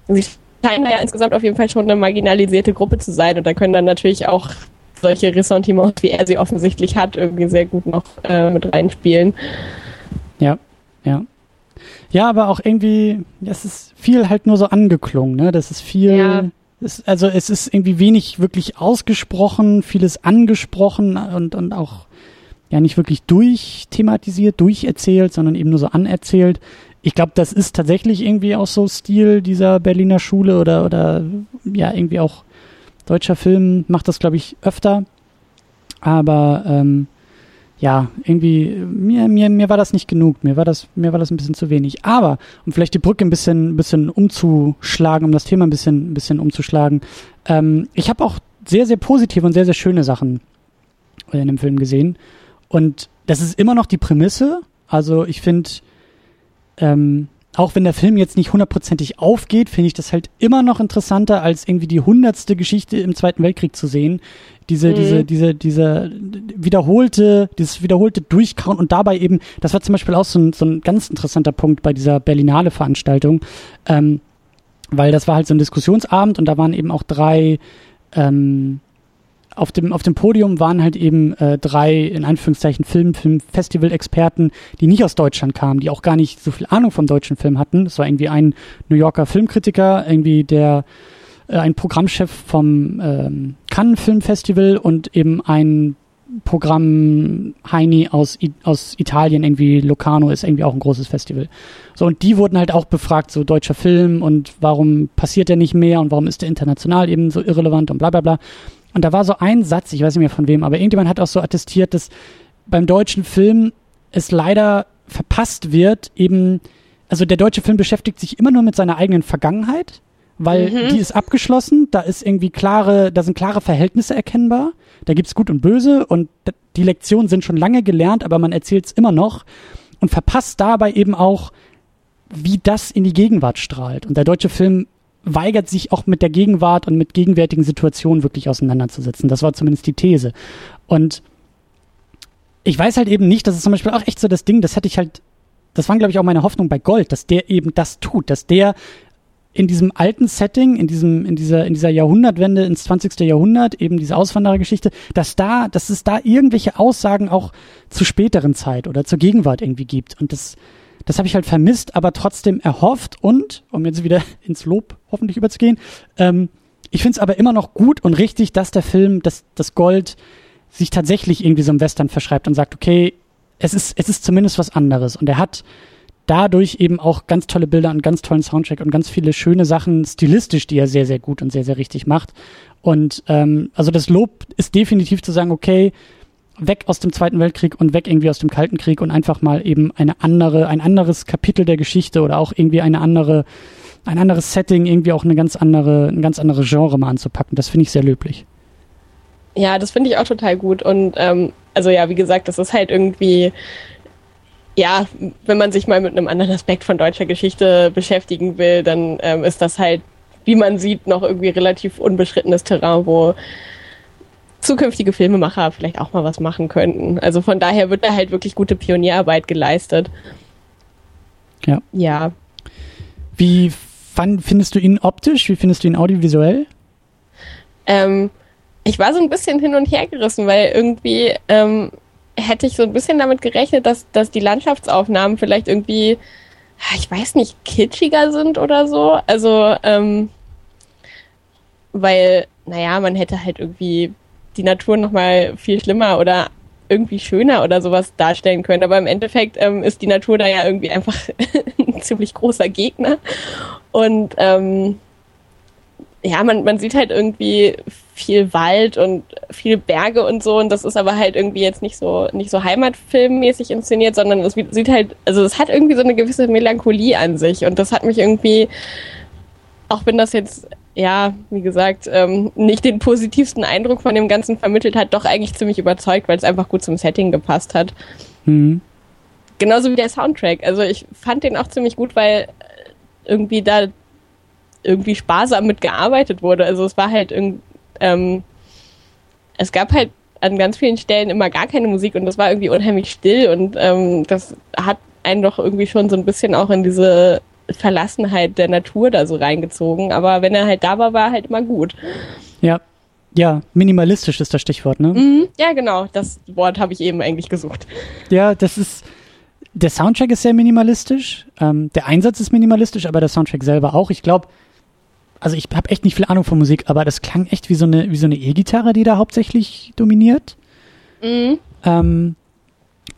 sie scheinen ja insgesamt auf jeden Fall schon eine marginalisierte Gruppe zu sein und da können dann natürlich auch solche Ressentiments, wie er sie offensichtlich hat, irgendwie sehr gut noch äh, mit reinspielen. Ja, ja. Ja, aber auch irgendwie, es ist viel halt nur so angeklungen, ne? Das ist viel, ja. ist, also es ist irgendwie wenig wirklich ausgesprochen, vieles angesprochen und, und auch ja nicht wirklich durchthematisiert, durcherzählt, sondern eben nur so anerzählt ich glaube, das ist tatsächlich irgendwie auch so Stil dieser Berliner Schule oder, oder ja, irgendwie auch deutscher Film macht das, glaube ich, öfter. Aber ähm, ja, irgendwie, mir, mir, mir war das nicht genug. Mir war das, mir war das ein bisschen zu wenig. Aber, um vielleicht die Brücke ein bisschen, ein bisschen umzuschlagen, um das Thema ein bisschen, ein bisschen umzuschlagen, ähm, ich habe auch sehr, sehr positive und sehr, sehr schöne Sachen in dem Film gesehen. Und das ist immer noch die Prämisse. Also ich finde, ähm, auch wenn der Film jetzt nicht hundertprozentig aufgeht, finde ich das halt immer noch interessanter, als irgendwie die hundertste Geschichte im Zweiten Weltkrieg zu sehen. Diese, mhm. diese, diese, diese wiederholte, dieses wiederholte Durchkauen und dabei eben, das war zum Beispiel auch so ein, so ein ganz interessanter Punkt bei dieser Berlinale Veranstaltung. Ähm, weil das war halt so ein Diskussionsabend und da waren eben auch drei ähm, auf dem, auf dem Podium waren halt eben äh, drei, in Anführungszeichen, Film, Film-Festival-Experten, die nicht aus Deutschland kamen, die auch gar nicht so viel Ahnung vom deutschen Film hatten. Das war irgendwie ein New Yorker Filmkritiker, irgendwie der äh, ein Programmchef vom ähm, Cannes Film Festival und eben ein Programm Heini aus, aus Italien, irgendwie Locarno ist irgendwie auch ein großes Festival. So, und die wurden halt auch befragt, so deutscher Film und warum passiert der nicht mehr und warum ist der international eben so irrelevant und bla bla bla. Und da war so ein Satz, ich weiß nicht mehr von wem, aber irgendjemand hat auch so attestiert, dass beim deutschen Film es leider verpasst wird, eben, also der deutsche Film beschäftigt sich immer nur mit seiner eigenen Vergangenheit, weil mhm. die ist abgeschlossen, da ist irgendwie klare, da sind klare Verhältnisse erkennbar, da gibt's Gut und Böse und die Lektionen sind schon lange gelernt, aber man erzählt es immer noch und verpasst dabei eben auch, wie das in die Gegenwart strahlt. Und der deutsche Film weigert sich auch mit der Gegenwart und mit gegenwärtigen Situationen wirklich auseinanderzusetzen. Das war zumindest die These. Und ich weiß halt eben nicht, das ist zum Beispiel auch echt so das Ding, das hätte ich halt, das war glaube ich auch meine Hoffnung bei Gold, dass der eben das tut, dass der in diesem alten Setting, in diesem, in dieser, in dieser Jahrhundertwende ins 20. Jahrhundert, eben diese Auswanderergeschichte, dass da, dass es da irgendwelche Aussagen auch zur späteren Zeit oder zur Gegenwart irgendwie gibt. Und das, das habe ich halt vermisst, aber trotzdem erhofft und, um jetzt wieder ins Lob hoffentlich überzugehen, ähm, ich finde es aber immer noch gut und richtig, dass der Film, dass das Gold sich tatsächlich irgendwie so im Western verschreibt und sagt, okay, es ist, es ist zumindest was anderes. Und er hat dadurch eben auch ganz tolle Bilder und ganz tollen Soundtrack und ganz viele schöne Sachen stilistisch, die er sehr, sehr gut und sehr, sehr richtig macht. Und ähm, also das Lob ist definitiv zu sagen, okay, weg aus dem Zweiten Weltkrieg und weg irgendwie aus dem Kalten Krieg und einfach mal eben eine andere, ein anderes Kapitel der Geschichte oder auch irgendwie eine andere, ein anderes Setting, irgendwie auch eine ganz andere, ein ganz anderes Genre mal anzupacken. Das finde ich sehr löblich. Ja, das finde ich auch total gut. Und ähm, also ja, wie gesagt, das ist halt irgendwie, ja, wenn man sich mal mit einem anderen Aspekt von deutscher Geschichte beschäftigen will, dann ähm, ist das halt, wie man sieht, noch irgendwie relativ unbeschrittenes Terrain, wo zukünftige Filmemacher vielleicht auch mal was machen könnten. Also von daher wird da halt wirklich gute Pionierarbeit geleistet. Ja. Ja. Wie fand, findest du ihn optisch? Wie findest du ihn audiovisuell? Ähm, ich war so ein bisschen hin und her gerissen, weil irgendwie ähm, hätte ich so ein bisschen damit gerechnet, dass, dass die Landschaftsaufnahmen vielleicht irgendwie, ich weiß nicht, kitschiger sind oder so. Also, ähm, weil, naja, man hätte halt irgendwie die Natur nochmal viel schlimmer oder irgendwie schöner oder sowas darstellen können. Aber im Endeffekt ähm, ist die Natur da ja irgendwie einfach ein ziemlich großer Gegner. Und ähm, ja, man, man sieht halt irgendwie viel Wald und viel Berge und so. Und das ist aber halt irgendwie jetzt nicht so, nicht so heimatfilmmäßig inszeniert, sondern es sieht halt, also es hat irgendwie so eine gewisse Melancholie an sich. Und das hat mich irgendwie, auch wenn das jetzt ja, wie gesagt, ähm, nicht den positivsten Eindruck von dem Ganzen vermittelt hat, doch eigentlich ziemlich überzeugt, weil es einfach gut zum Setting gepasst hat. Mhm. Genauso wie der Soundtrack. Also ich fand den auch ziemlich gut, weil irgendwie da irgendwie sparsam mitgearbeitet wurde. Also es war halt irgendwie, ähm, es gab halt an ganz vielen Stellen immer gar keine Musik und das war irgendwie unheimlich still und ähm, das hat einen doch irgendwie schon so ein bisschen auch in diese Verlassenheit der Natur da so reingezogen. Aber wenn er halt da war, war halt immer gut. Ja. Ja, minimalistisch ist das Stichwort, ne? Mhm, ja, genau. Das Wort habe ich eben eigentlich gesucht. Ja, das ist. Der Soundtrack ist sehr minimalistisch. Ähm, der Einsatz ist minimalistisch, aber der Soundtrack selber auch. Ich glaube, also ich habe echt nicht viel Ahnung von Musik, aber das klang echt wie so eine wie so eine E-Gitarre, die da hauptsächlich dominiert. Mhm. Ähm,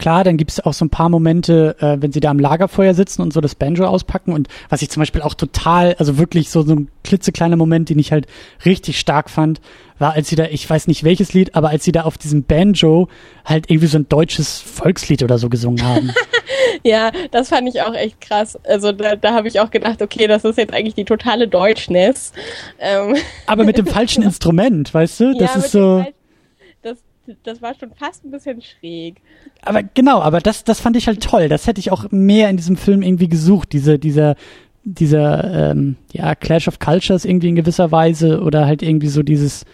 klar, dann gibt es auch so ein paar Momente, äh, wenn sie da am Lagerfeuer sitzen und so das Banjo auspacken und was ich zum Beispiel auch total, also wirklich so, so ein klitzekleiner Moment, den ich halt richtig stark fand, war, als sie da, ich weiß nicht welches Lied, aber als sie da auf diesem Banjo halt irgendwie so ein deutsches Volkslied oder so gesungen haben. ja, das fand ich auch echt krass. Also da, da habe ich auch gedacht, okay, das ist jetzt eigentlich die totale Deutschness. Ähm. Aber mit dem falschen Instrument, weißt du? Das ja, ist so das war schon fast ein bisschen schräg. Aber genau, aber das, das fand ich halt toll. Das hätte ich auch mehr in diesem Film irgendwie gesucht. Diese, dieser, dieser, ähm, ja, Clash of Cultures irgendwie in gewisser Weise oder halt irgendwie so dieses,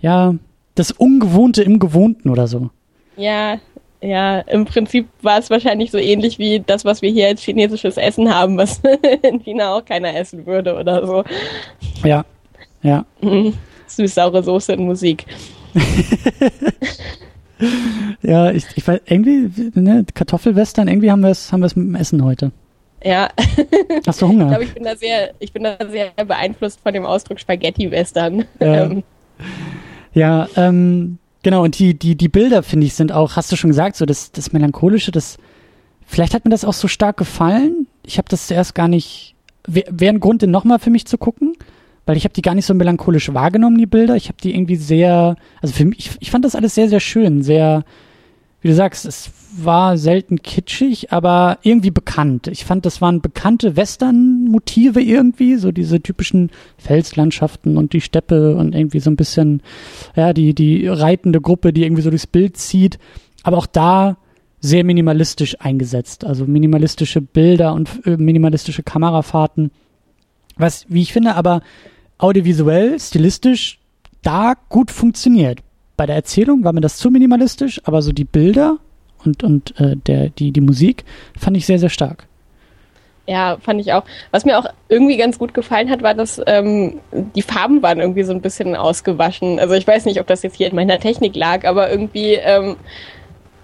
ja, das Ungewohnte im Gewohnten oder so. Ja, Ja, im Prinzip war es wahrscheinlich so ähnlich wie das, was wir hier als chinesisches Essen haben, was in China auch keiner essen würde oder so. Ja, ja. Mhm. Süß-saure Soße in Musik. ja, ich, ich weiß, irgendwie, ne, Kartoffelwestern, irgendwie haben wir es haben mit dem Essen heute. Ja. Hast du Hunger? Ich glaube, ich bin da sehr, ich bin da sehr beeinflusst von dem Ausdruck Spaghetti-Western. Ja, Ähm, ja ähm, genau, und die, die, die Bilder, finde ich, sind auch, hast du schon gesagt, so das, das Melancholische, das, vielleicht hat mir das auch so stark gefallen. Ich habe das zuerst gar nicht, wäre wär ein Grund, den nochmal für mich zu gucken, weil ich habe die gar nicht so melancholisch wahrgenommen, die Bilder. Ich habe die irgendwie sehr, also für mich, ich, ich fand das alles sehr, sehr schön, sehr, wie du sagst, es war selten kitschig, aber irgendwie bekannt. Ich fand, das waren bekannte Western-Motive irgendwie, so diese typischen Felslandschaften und die Steppe und irgendwie so ein bisschen, ja, die, die reitende Gruppe, die irgendwie so durchs Bild zieht. Aber auch da sehr minimalistisch eingesetzt. Also minimalistische Bilder und äh, minimalistische Kamerafahrten. Was, wie ich finde, aber audiovisuell, stilistisch da gut funktioniert. Bei der Erzählung war mir das zu minimalistisch, aber so die Bilder und, und äh, der, die, die Musik fand ich sehr, sehr stark. Ja, fand ich auch. Was mir auch irgendwie ganz gut gefallen hat, war, dass ähm, die Farben waren irgendwie so ein bisschen ausgewaschen. Also ich weiß nicht, ob das jetzt hier in meiner Technik lag, aber irgendwie ähm,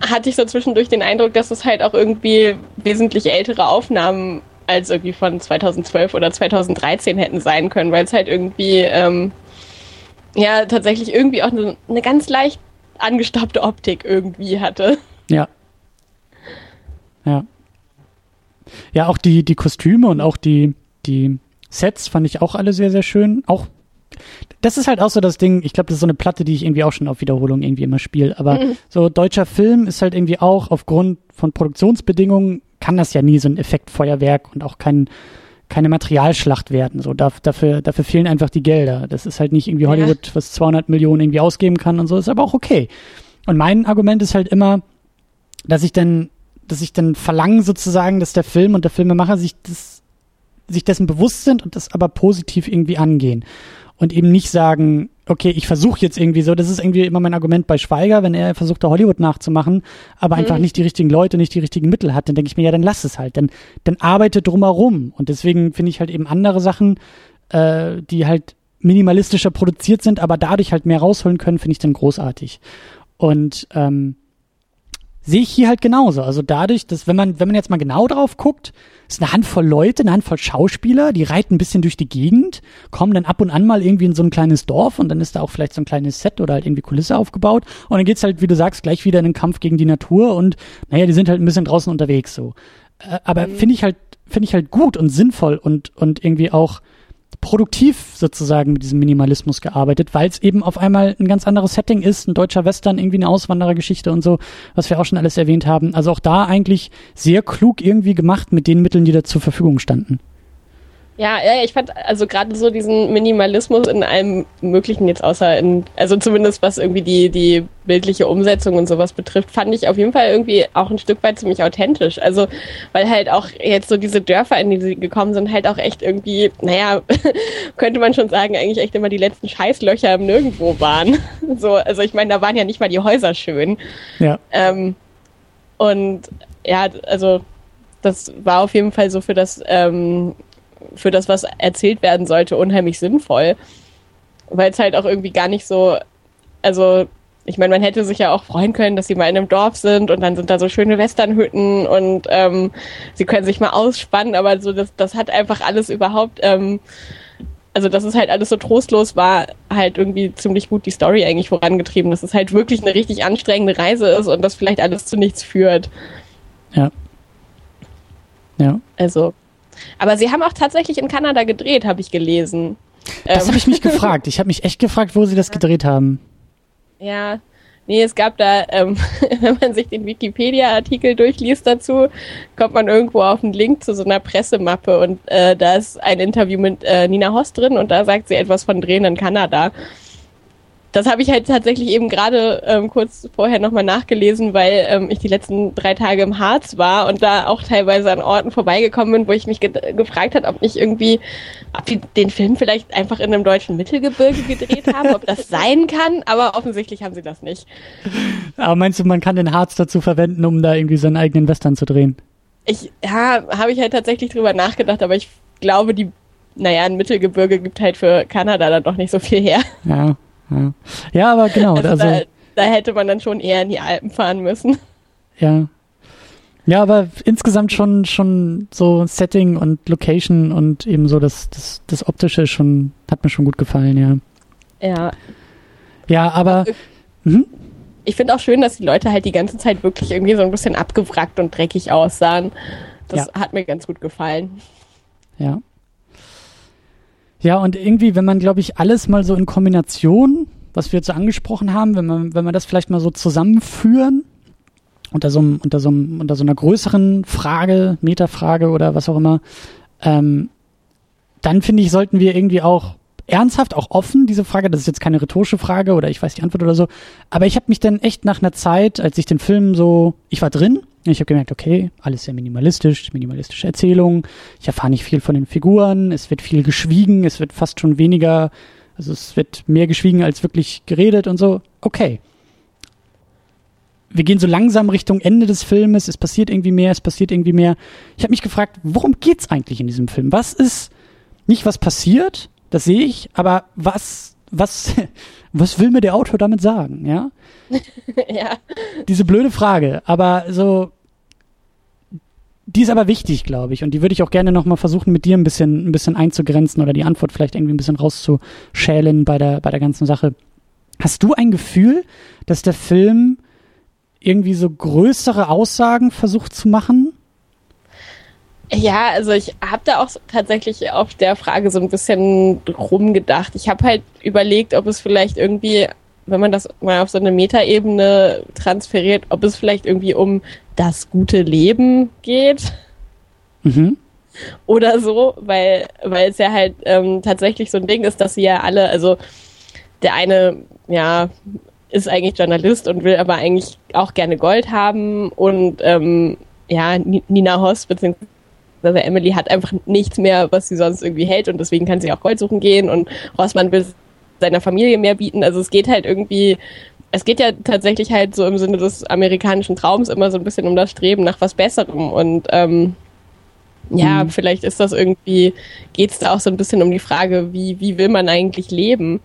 hatte ich so zwischendurch den Eindruck, dass es halt auch irgendwie wesentlich ältere Aufnahmen als irgendwie von 2012 oder 2013 hätten sein können, weil es halt irgendwie ähm, ja tatsächlich irgendwie auch eine, eine ganz leicht angestaubte Optik irgendwie hatte. Ja. Ja. Ja, auch die, die Kostüme und auch die, die Sets fand ich auch alle sehr, sehr schön. Auch, das ist halt auch so das Ding, ich glaube, das ist so eine Platte, die ich irgendwie auch schon auf Wiederholung irgendwie immer spiele. Aber Mhm. so deutscher Film ist halt irgendwie auch aufgrund von Produktionsbedingungen kann das ja nie so ein Effektfeuerwerk und auch kein, keine Materialschlacht werden. So, da, dafür, dafür fehlen einfach die Gelder. Das ist halt nicht irgendwie Ja. Hollywood, was 200 Millionen irgendwie ausgeben kann und so, ist aber auch okay. Und mein Argument ist halt immer, dass ich dann, dass ich dann verlange sozusagen, dass der Film und der Filmemacher sich das, sich dessen bewusst sind und das aber positiv irgendwie angehen. Und eben nicht sagen, okay, ich versuche jetzt irgendwie so, das ist irgendwie immer mein Argument bei Schweiger, wenn er versucht, da Hollywood nachzumachen, aber einfach Mhm. nicht die richtigen Leute, nicht die richtigen Mittel hat, dann denke ich mir, ja, dann lass es halt, dann, dann arbeite drumherum. Und deswegen finde ich halt eben andere Sachen, äh, die halt minimalistischer produziert sind, aber dadurch halt mehr rausholen können, finde ich dann großartig. Und ähm, sehe ich hier halt genauso. Also dadurch, dass wenn man, wenn man jetzt mal genau drauf guckt, ist eine Handvoll Leute, eine Handvoll Schauspieler, die reiten ein bisschen durch die Gegend, kommen dann ab und an mal irgendwie in so ein kleines Dorf und dann ist da auch vielleicht so ein kleines Set oder halt irgendwie Kulisse aufgebaut und dann geht's halt, wie du sagst, gleich wieder in den Kampf gegen die Natur und naja, die sind halt ein bisschen draußen unterwegs so. Äh, aber finde ich halt, finde ich halt gut und sinnvoll und, und irgendwie auch produktiv sozusagen mit diesem Minimalismus gearbeitet, weil es eben auf einmal ein ganz anderes Setting ist, ein deutscher Western, irgendwie eine Auswanderergeschichte und so, was wir auch schon alles erwähnt haben. Also auch da eigentlich sehr klug irgendwie gemacht mit den Mitteln, die da zur Verfügung standen. Ja, ja, ich fand also gerade so diesen Minimalismus in allem Möglichen jetzt außer in, also zumindest was irgendwie die, die bildliche Umsetzung und sowas betrifft, fand ich auf jeden Fall irgendwie auch ein Stück weit ziemlich authentisch. Also, weil halt auch jetzt so diese Dörfer, in die sie gekommen sind, halt auch echt irgendwie, naja, könnte man schon sagen, eigentlich echt immer die letzten Scheißlöcher im Nirgendwo waren. So, also ich meine, da waren ja nicht mal die Häuser schön. Ja. Ähm, und ja, also das war auf jeden Fall so für das, ähm, für das, was erzählt werden sollte, unheimlich sinnvoll. Weil es halt auch irgendwie gar nicht so, also ich meine, man hätte sich ja auch freuen können, dass sie mal in einem Dorf sind und dann sind da so schöne Westernhütten und ähm, sie können sich mal ausspannen, aber so das, das hat einfach alles überhaupt, ähm, also dass es halt alles so trostlos war, halt irgendwie ziemlich gut die Story eigentlich vorangetrieben, dass es halt wirklich eine richtig anstrengende Reise ist und das vielleicht alles zu nichts führt. Ja. Ja. Also, aber sie haben auch tatsächlich in Kanada gedreht, habe ich gelesen. Das Ähm, habe ich mich gefragt. Ich habe mich echt gefragt, wo sie das gedreht haben. Ja, nee, es gab da, ähm, wenn man sich den Wikipedia-Artikel durchliest dazu, kommt man irgendwo auf einen Link zu so einer Pressemappe und äh, da ist ein Interview mit äh, Nina Host drin und da sagt sie etwas von Drehen in Kanada. Das habe ich halt tatsächlich eben gerade ähm, kurz vorher nochmal nachgelesen, weil ähm, ich die letzten drei Tage im Harz war und da auch teilweise an Orten vorbeigekommen bin, wo ich mich ge gefragt habe, ob nicht irgendwie, ob die den Film vielleicht einfach in einem deutschen Mittelgebirge gedreht haben, ob das sein kann, aber offensichtlich haben sie das nicht. Aber meinst du, man kann den Harz dazu verwenden, um da irgendwie seinen eigenen Western zu drehen? Ich, ja, habe ich halt tatsächlich drüber nachgedacht, aber ich glaube, die, naja, ein Mittelgebirge gibt halt für Kanada dann doch nicht so viel her. Ja, ja. ja, aber genau. Also, also da, da hätte man dann schon eher in die Alpen fahren müssen. Ja. Ja, aber insgesamt schon, schon so Setting und Location und eben so das, das, das Optische schon, hat mir schon gut gefallen, ja. Ja. Ja, aber. Mhm. Ich finde auch schön, dass die Leute halt die ganze Zeit wirklich irgendwie so ein bisschen abgewrackt und dreckig aussahen. Das ja. hat mir ganz gut gefallen. Ja. Ja, und irgendwie, wenn man, glaube ich, alles mal so in Kombination, was wir jetzt so angesprochen haben, wenn man, wenn man das vielleicht mal so zusammenführen, unter so, unter so, unter so einer größeren Frage, Metafrage oder was auch immer, ähm, dann finde ich, sollten wir irgendwie auch ernsthaft, auch offen, diese Frage, das ist jetzt keine rhetorische Frage oder ich weiß die Antwort oder so, aber ich habe mich dann echt nach einer Zeit, als ich den Film so, ich war drin, ich habe gemerkt, okay, alles sehr minimalistisch, minimalistische Erzählung. Ich erfahre nicht viel von den Figuren. Es wird viel geschwiegen. Es wird fast schon weniger, also es wird mehr geschwiegen als wirklich geredet und so. Okay. Wir gehen so langsam Richtung Ende des Filmes. Es passiert irgendwie mehr. Es passiert irgendwie mehr. Ich habe mich gefragt, worum geht's eigentlich in diesem Film? Was ist nicht was passiert? Das sehe ich. Aber was was, was will mir der Autor damit sagen, ja? ja. Diese blöde Frage, aber so, die ist aber wichtig, glaube ich, und die würde ich auch gerne nochmal versuchen, mit dir ein bisschen, ein bisschen einzugrenzen oder die Antwort vielleicht irgendwie ein bisschen rauszuschälen bei der, bei der ganzen Sache. Hast du ein Gefühl, dass der Film irgendwie so größere Aussagen versucht zu machen? Ja, also ich habe da auch tatsächlich auf der Frage so ein bisschen rumgedacht. Ich habe halt überlegt, ob es vielleicht irgendwie, wenn man das mal auf so eine Metaebene transferiert, ob es vielleicht irgendwie um das gute Leben geht. Mhm. Oder so, weil, weil es ja halt ähm, tatsächlich so ein Ding ist, dass sie ja alle, also der eine, ja, ist eigentlich Journalist und will aber eigentlich auch gerne Gold haben und ähm, ja, Nina Hoss, beziehungsweise also Emily hat einfach nichts mehr, was sie sonst irgendwie hält und deswegen kann sie auch Gold suchen gehen und Rossmann will seiner Familie mehr bieten. Also es geht halt irgendwie, es geht ja tatsächlich halt so im Sinne des amerikanischen Traums immer so ein bisschen um das Streben nach was Besserem und ähm, ja, mhm. vielleicht ist das irgendwie, geht es da auch so ein bisschen um die Frage, wie, wie will man eigentlich leben?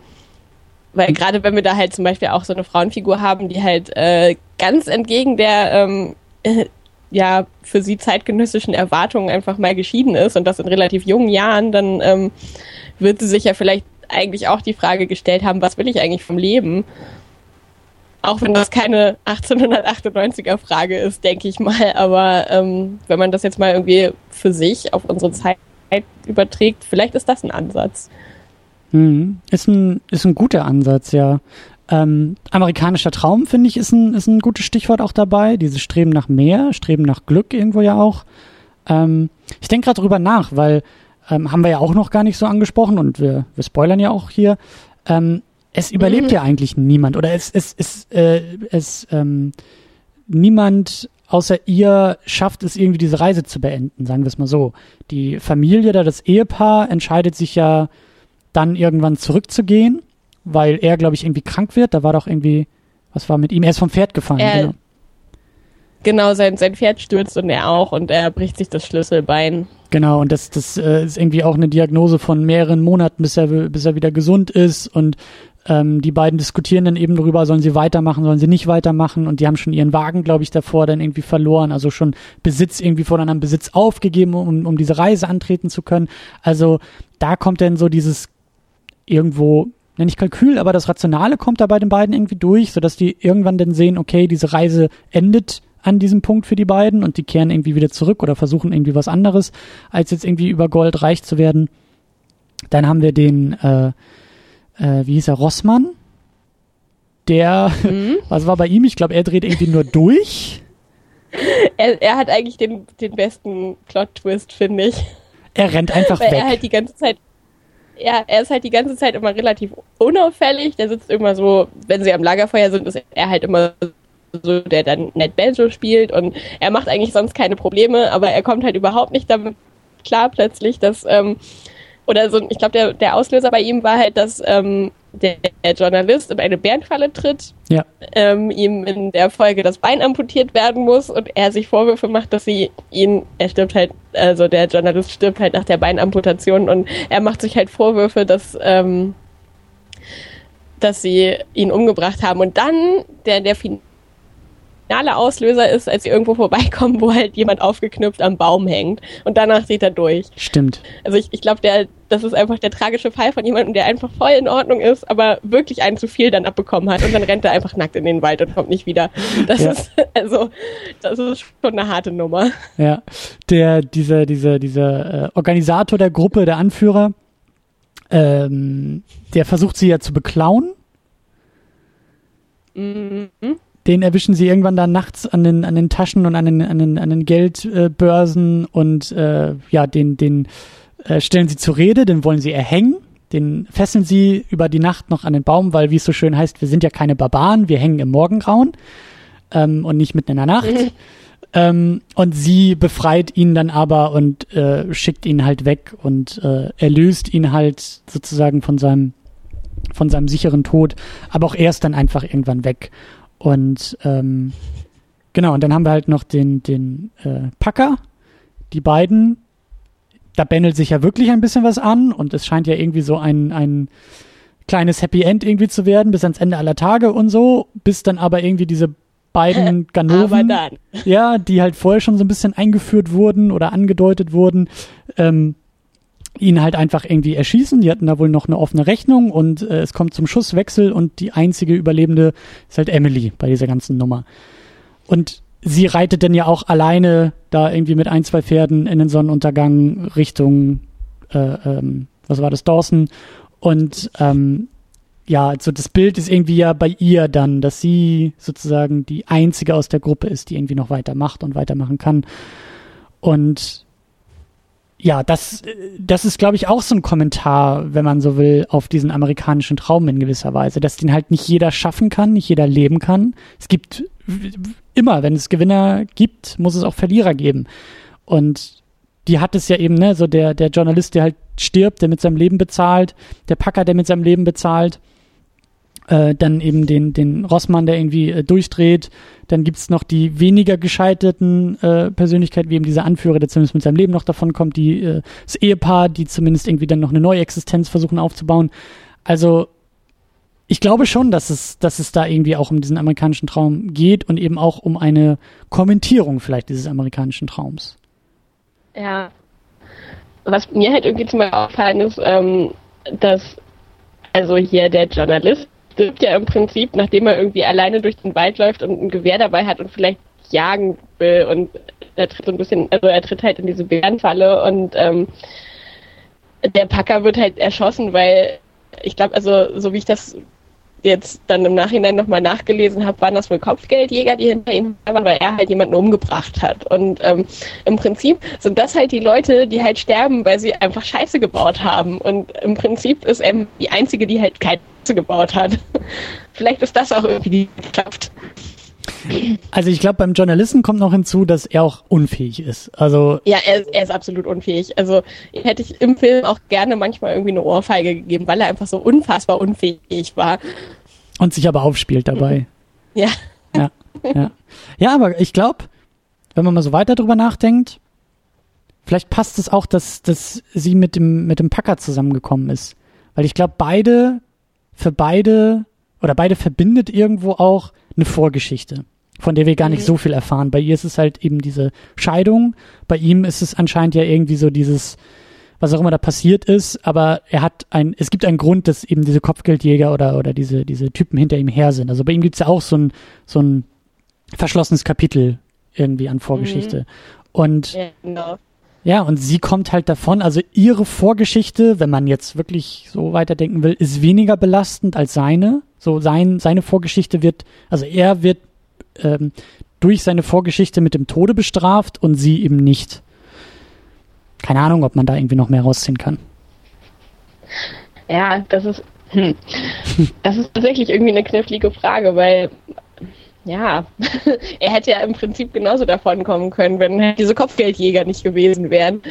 Weil mhm. gerade wenn wir da halt zum Beispiel auch so eine Frauenfigur haben, die halt äh, ganz entgegen der ähm, ja für sie zeitgenössischen Erwartungen einfach mal geschieden ist und das in relativ jungen Jahren, dann ähm, wird sie sich ja vielleicht eigentlich auch die Frage gestellt haben, was will ich eigentlich vom Leben? Auch wenn das keine 1898er Frage ist, denke ich mal. Aber ähm, wenn man das jetzt mal irgendwie für sich auf unsere Zeit überträgt, vielleicht ist das ein Ansatz. Hm. Ist, ein, ist ein guter Ansatz, ja. Ähm, amerikanischer Traum, finde ich, ist ein, ist ein gutes Stichwort auch dabei. Dieses Streben nach mehr, Streben nach Glück irgendwo ja auch. Ähm, ich denke gerade drüber nach, weil ähm, haben wir ja auch noch gar nicht so angesprochen und wir, wir spoilern ja auch hier. Ähm, es überlebt mhm. ja eigentlich niemand oder es, es, es, äh, es ähm, niemand außer ihr schafft es irgendwie diese Reise zu beenden, sagen wir es mal so. Die Familie da, das Ehepaar entscheidet sich ja dann irgendwann zurückzugehen weil er, glaube ich, irgendwie krank wird. Da war doch irgendwie, was war mit ihm? Er ist vom Pferd gefallen. Er, genau. genau, sein, sein Pferd stürzt und er auch und er bricht sich das Schlüsselbein. Genau, und das, das äh, ist irgendwie auch eine Diagnose von mehreren Monaten, bis er, bis er wieder gesund ist und ähm, die beiden diskutieren dann eben darüber, sollen sie weitermachen, sollen sie nicht weitermachen und die haben schon ihren Wagen, glaube ich, davor dann irgendwie verloren, also schon Besitz irgendwie voneinander Besitz aufgegeben, um, um diese Reise antreten zu können. Also da kommt dann so dieses irgendwo nenne ich Kalkül, aber das Rationale kommt da bei den beiden irgendwie durch, sodass die irgendwann dann sehen, okay, diese Reise endet an diesem Punkt für die beiden und die kehren irgendwie wieder zurück oder versuchen irgendwie was anderes, als jetzt irgendwie über Gold reich zu werden. Dann haben wir den, äh, äh, wie hieß er, Rossmann, der, mhm. was war bei ihm? Ich glaube, er dreht irgendwie nur durch. Er, er hat eigentlich den, den besten Plot-Twist, finde ich. Er rennt einfach Weil weg. Er halt die ganze Zeit ja, er ist halt die ganze Zeit immer relativ unauffällig. Der sitzt immer so, wenn sie am Lagerfeuer sind, ist er halt immer so, der dann nett Banjo spielt und er macht eigentlich sonst keine Probleme, aber er kommt halt überhaupt nicht damit klar plötzlich, dass, ähm, oder so, ich glaube, der, der Auslöser bei ihm war halt, dass ähm, der, der Journalist in eine Bärenfalle tritt, Ja. ähm, ihm in der Folge das Bein amputiert werden muss und er sich Vorwürfe macht, dass sie ihn, er stirbt halt, also der Journalist stirbt halt nach der Beinamputation und er macht sich halt Vorwürfe, dass, ähm, dass sie ihn umgebracht haben. Und dann der, der finale Auslöser ist, als sie irgendwo vorbeikommen, wo halt jemand aufgeknüpft am Baum hängt. Und danach dreht er durch. Stimmt. Also ich, ich glaube, der, das ist einfach der tragische Fall von jemandem, der einfach voll in Ordnung ist, aber wirklich einen zu viel dann abbekommen hat und dann rennt er einfach nackt in den Wald und kommt nicht wieder. Das Ja. ist also das ist schon eine harte Nummer. Ja, der, dieser, dieser, dieser äh, Organisator der Gruppe, der Anführer, ähm, der versucht sie ja zu beklauen. Mhm. Den erwischen sie irgendwann da nachts an den, an den Taschen und an den, an den, an den Geldbörsen und äh, ja, den, den äh, stellen sie zur Rede, den wollen sie erhängen. Den fesseln sie über die Nacht noch an den Baum, weil, wie es so schön heißt, wir sind ja keine Barbaren, wir hängen im Morgengrauen ähm, und nicht mitten in der Nacht. Ähm, und sie befreit ihn dann aber und äh, schickt ihn halt weg und äh, erlöst ihn halt sozusagen von seinem von seinem sicheren Tod, aber auch er ist dann einfach irgendwann weg. Und ähm, genau, und dann haben wir halt noch den, den äh, Packer, die beiden, da bändelt sich ja wirklich ein bisschen was an und es scheint ja irgendwie so ein, ein kleines Happy End irgendwie zu werden, bis ans Ende aller Tage und so, bis dann aber irgendwie diese beiden Ganoven, ja, die halt vorher schon so ein bisschen eingeführt wurden oder angedeutet wurden, ähm, ihn halt einfach irgendwie erschießen. Die hatten da wohl noch eine offene Rechnung und äh, es kommt zum Schusswechsel und die einzige Überlebende ist halt Emily bei dieser ganzen Nummer. Und sie reitet dann ja auch alleine da irgendwie mit ein, zwei Pferden in den Sonnenuntergang Richtung, äh, ähm, was war das, Dawson. Und ähm, ja, also das Bild ist irgendwie ja bei ihr dann, dass sie sozusagen die einzige aus der Gruppe ist, die irgendwie noch weitermacht und weitermachen kann. Und ja, das, das ist, glaube ich, auch so ein Kommentar, wenn man so will, auf diesen amerikanischen Traum in gewisser Weise, dass den halt nicht jeder schaffen kann, nicht jeder leben kann. Es gibt immer, wenn es Gewinner gibt, muss es auch Verlierer geben. Und die hat es ja eben, ne, so der, der Journalist, der halt stirbt, der mit seinem Leben bezahlt, der Packer, der mit seinem Leben bezahlt, äh, dann eben den, den Rossmann, der irgendwie äh, durchdreht. Dann gibt's noch die weniger gescheiterten äh, Persönlichkeiten, wie eben dieser Anführer, der zumindest mit seinem Leben noch davon kommt, die, äh, das Ehepaar, die zumindest irgendwie dann noch eine neue Existenz versuchen aufzubauen. Also ich glaube schon, dass es, dass es da irgendwie auch um diesen amerikanischen Traum geht und eben auch um eine Kommentierung vielleicht dieses amerikanischen Traums. Ja. Was mir halt irgendwie zum Beispiel auffallen ist, ähm, dass also hier der Journalist stirbt ja im Prinzip, nachdem er irgendwie alleine durch den Wald läuft und ein Gewehr dabei hat und vielleicht jagen will und er tritt so ein bisschen, also er tritt halt in diese Bärenfalle und ähm, der Packer wird halt erschossen, weil ich glaube, also so wie ich das jetzt dann im Nachhinein nochmal nachgelesen habe, waren das wohl Kopfgeldjäger, die hinter ihm waren, weil er halt jemanden umgebracht hat. Und ähm, im Prinzip sind das halt die Leute, die halt sterben, weil sie einfach Scheiße gebaut haben. Und im Prinzip ist er die Einzige, die halt keine Scheiße gebaut hat. Vielleicht ist das auch irgendwie die Kraft. Also ich glaube, beim Journalisten kommt noch hinzu, dass er auch unfähig ist. Also Ja, er, er ist absolut unfähig. Also hätte ich im Film auch gerne manchmal irgendwie eine Ohrfeige gegeben, weil er einfach so unfassbar unfähig war. und sich aber aufspielt dabei. Ja. Ja, ja. ja, aber ich glaube, wenn man mal so weiter drüber nachdenkt, vielleicht passt es auch, dass, dass sie mit dem, mit dem Packer zusammengekommen ist. Weil ich glaube, beide, für beide, oder beide verbindet irgendwo auch eine Vorgeschichte, von der wir gar nicht Mhm. so viel erfahren. Bei ihr ist es halt eben diese Scheidung, bei ihm ist es anscheinend ja irgendwie so dieses, was auch immer da passiert ist, aber er hat ein, es gibt einen Grund, dass eben diese Kopfgeldjäger oder, oder diese, diese Typen hinter ihm her sind. Also bei ihm gibt's ja auch so ein, so ein verschlossenes Kapitel irgendwie an Vorgeschichte. Und ja, genau. ja, und sie kommt halt davon, also ihre Vorgeschichte, wenn man jetzt wirklich so weiterdenken will, ist weniger belastend als seine. So sein, seine Vorgeschichte wird, also er wird ähm, durch seine Vorgeschichte mit dem Tode bestraft und sie eben nicht. Keine Ahnung, ob man da irgendwie noch mehr rausziehen kann. Ja, das ist, hm, das ist tatsächlich irgendwie eine knifflige Frage, weil ja, er hätte ja im Prinzip genauso davon kommen können, wenn diese Kopfgeldjäger nicht gewesen wären.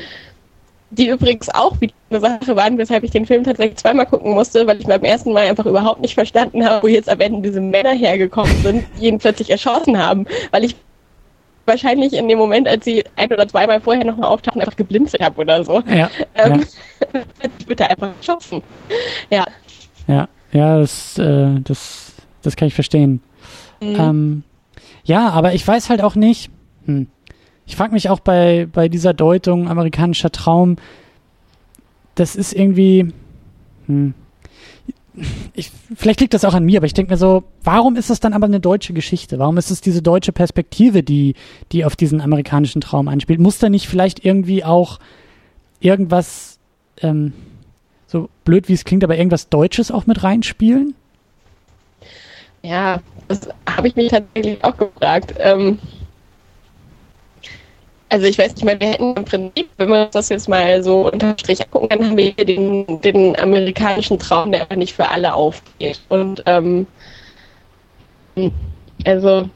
Die übrigens auch wieder eine Sache waren, weshalb ich den Film tatsächlich zweimal gucken musste, weil ich beim ersten Mal einfach überhaupt nicht verstanden habe, wo jetzt am Ende diese Männer hergekommen sind, die ihn plötzlich erschossen haben. Weil ich wahrscheinlich in dem Moment, als sie ein oder zweimal vorher nochmal auftauchen, einfach geblinzelt habe oder so. Ja. Ähm, ja. bitte einfach erschossen. Ja. Ja, ja, das, äh, das, das kann ich verstehen. Mhm. Ähm, ja, aber ich weiß halt auch nicht. Hm. Ich frage mich auch bei, bei dieser Deutung amerikanischer Traum, das ist irgendwie. Hm. Ich, vielleicht liegt das auch an mir, aber ich denke mir so, warum ist das dann aber eine deutsche Geschichte? Warum ist es diese deutsche Perspektive, die, die auf diesen amerikanischen Traum einspielt? Muss da nicht vielleicht irgendwie auch irgendwas, ähm, so blöd wie es klingt, aber irgendwas Deutsches auch mit reinspielen? Ja, das habe ich mich tatsächlich auch gefragt. Ähm, also ich weiß nicht mehr, wir hätten im Prinzip, wenn wir uns das jetzt mal so unter Strich angucken, dann haben wir hier den, den amerikanischen Traum, der aber nicht für alle aufgeht. Und ähm, also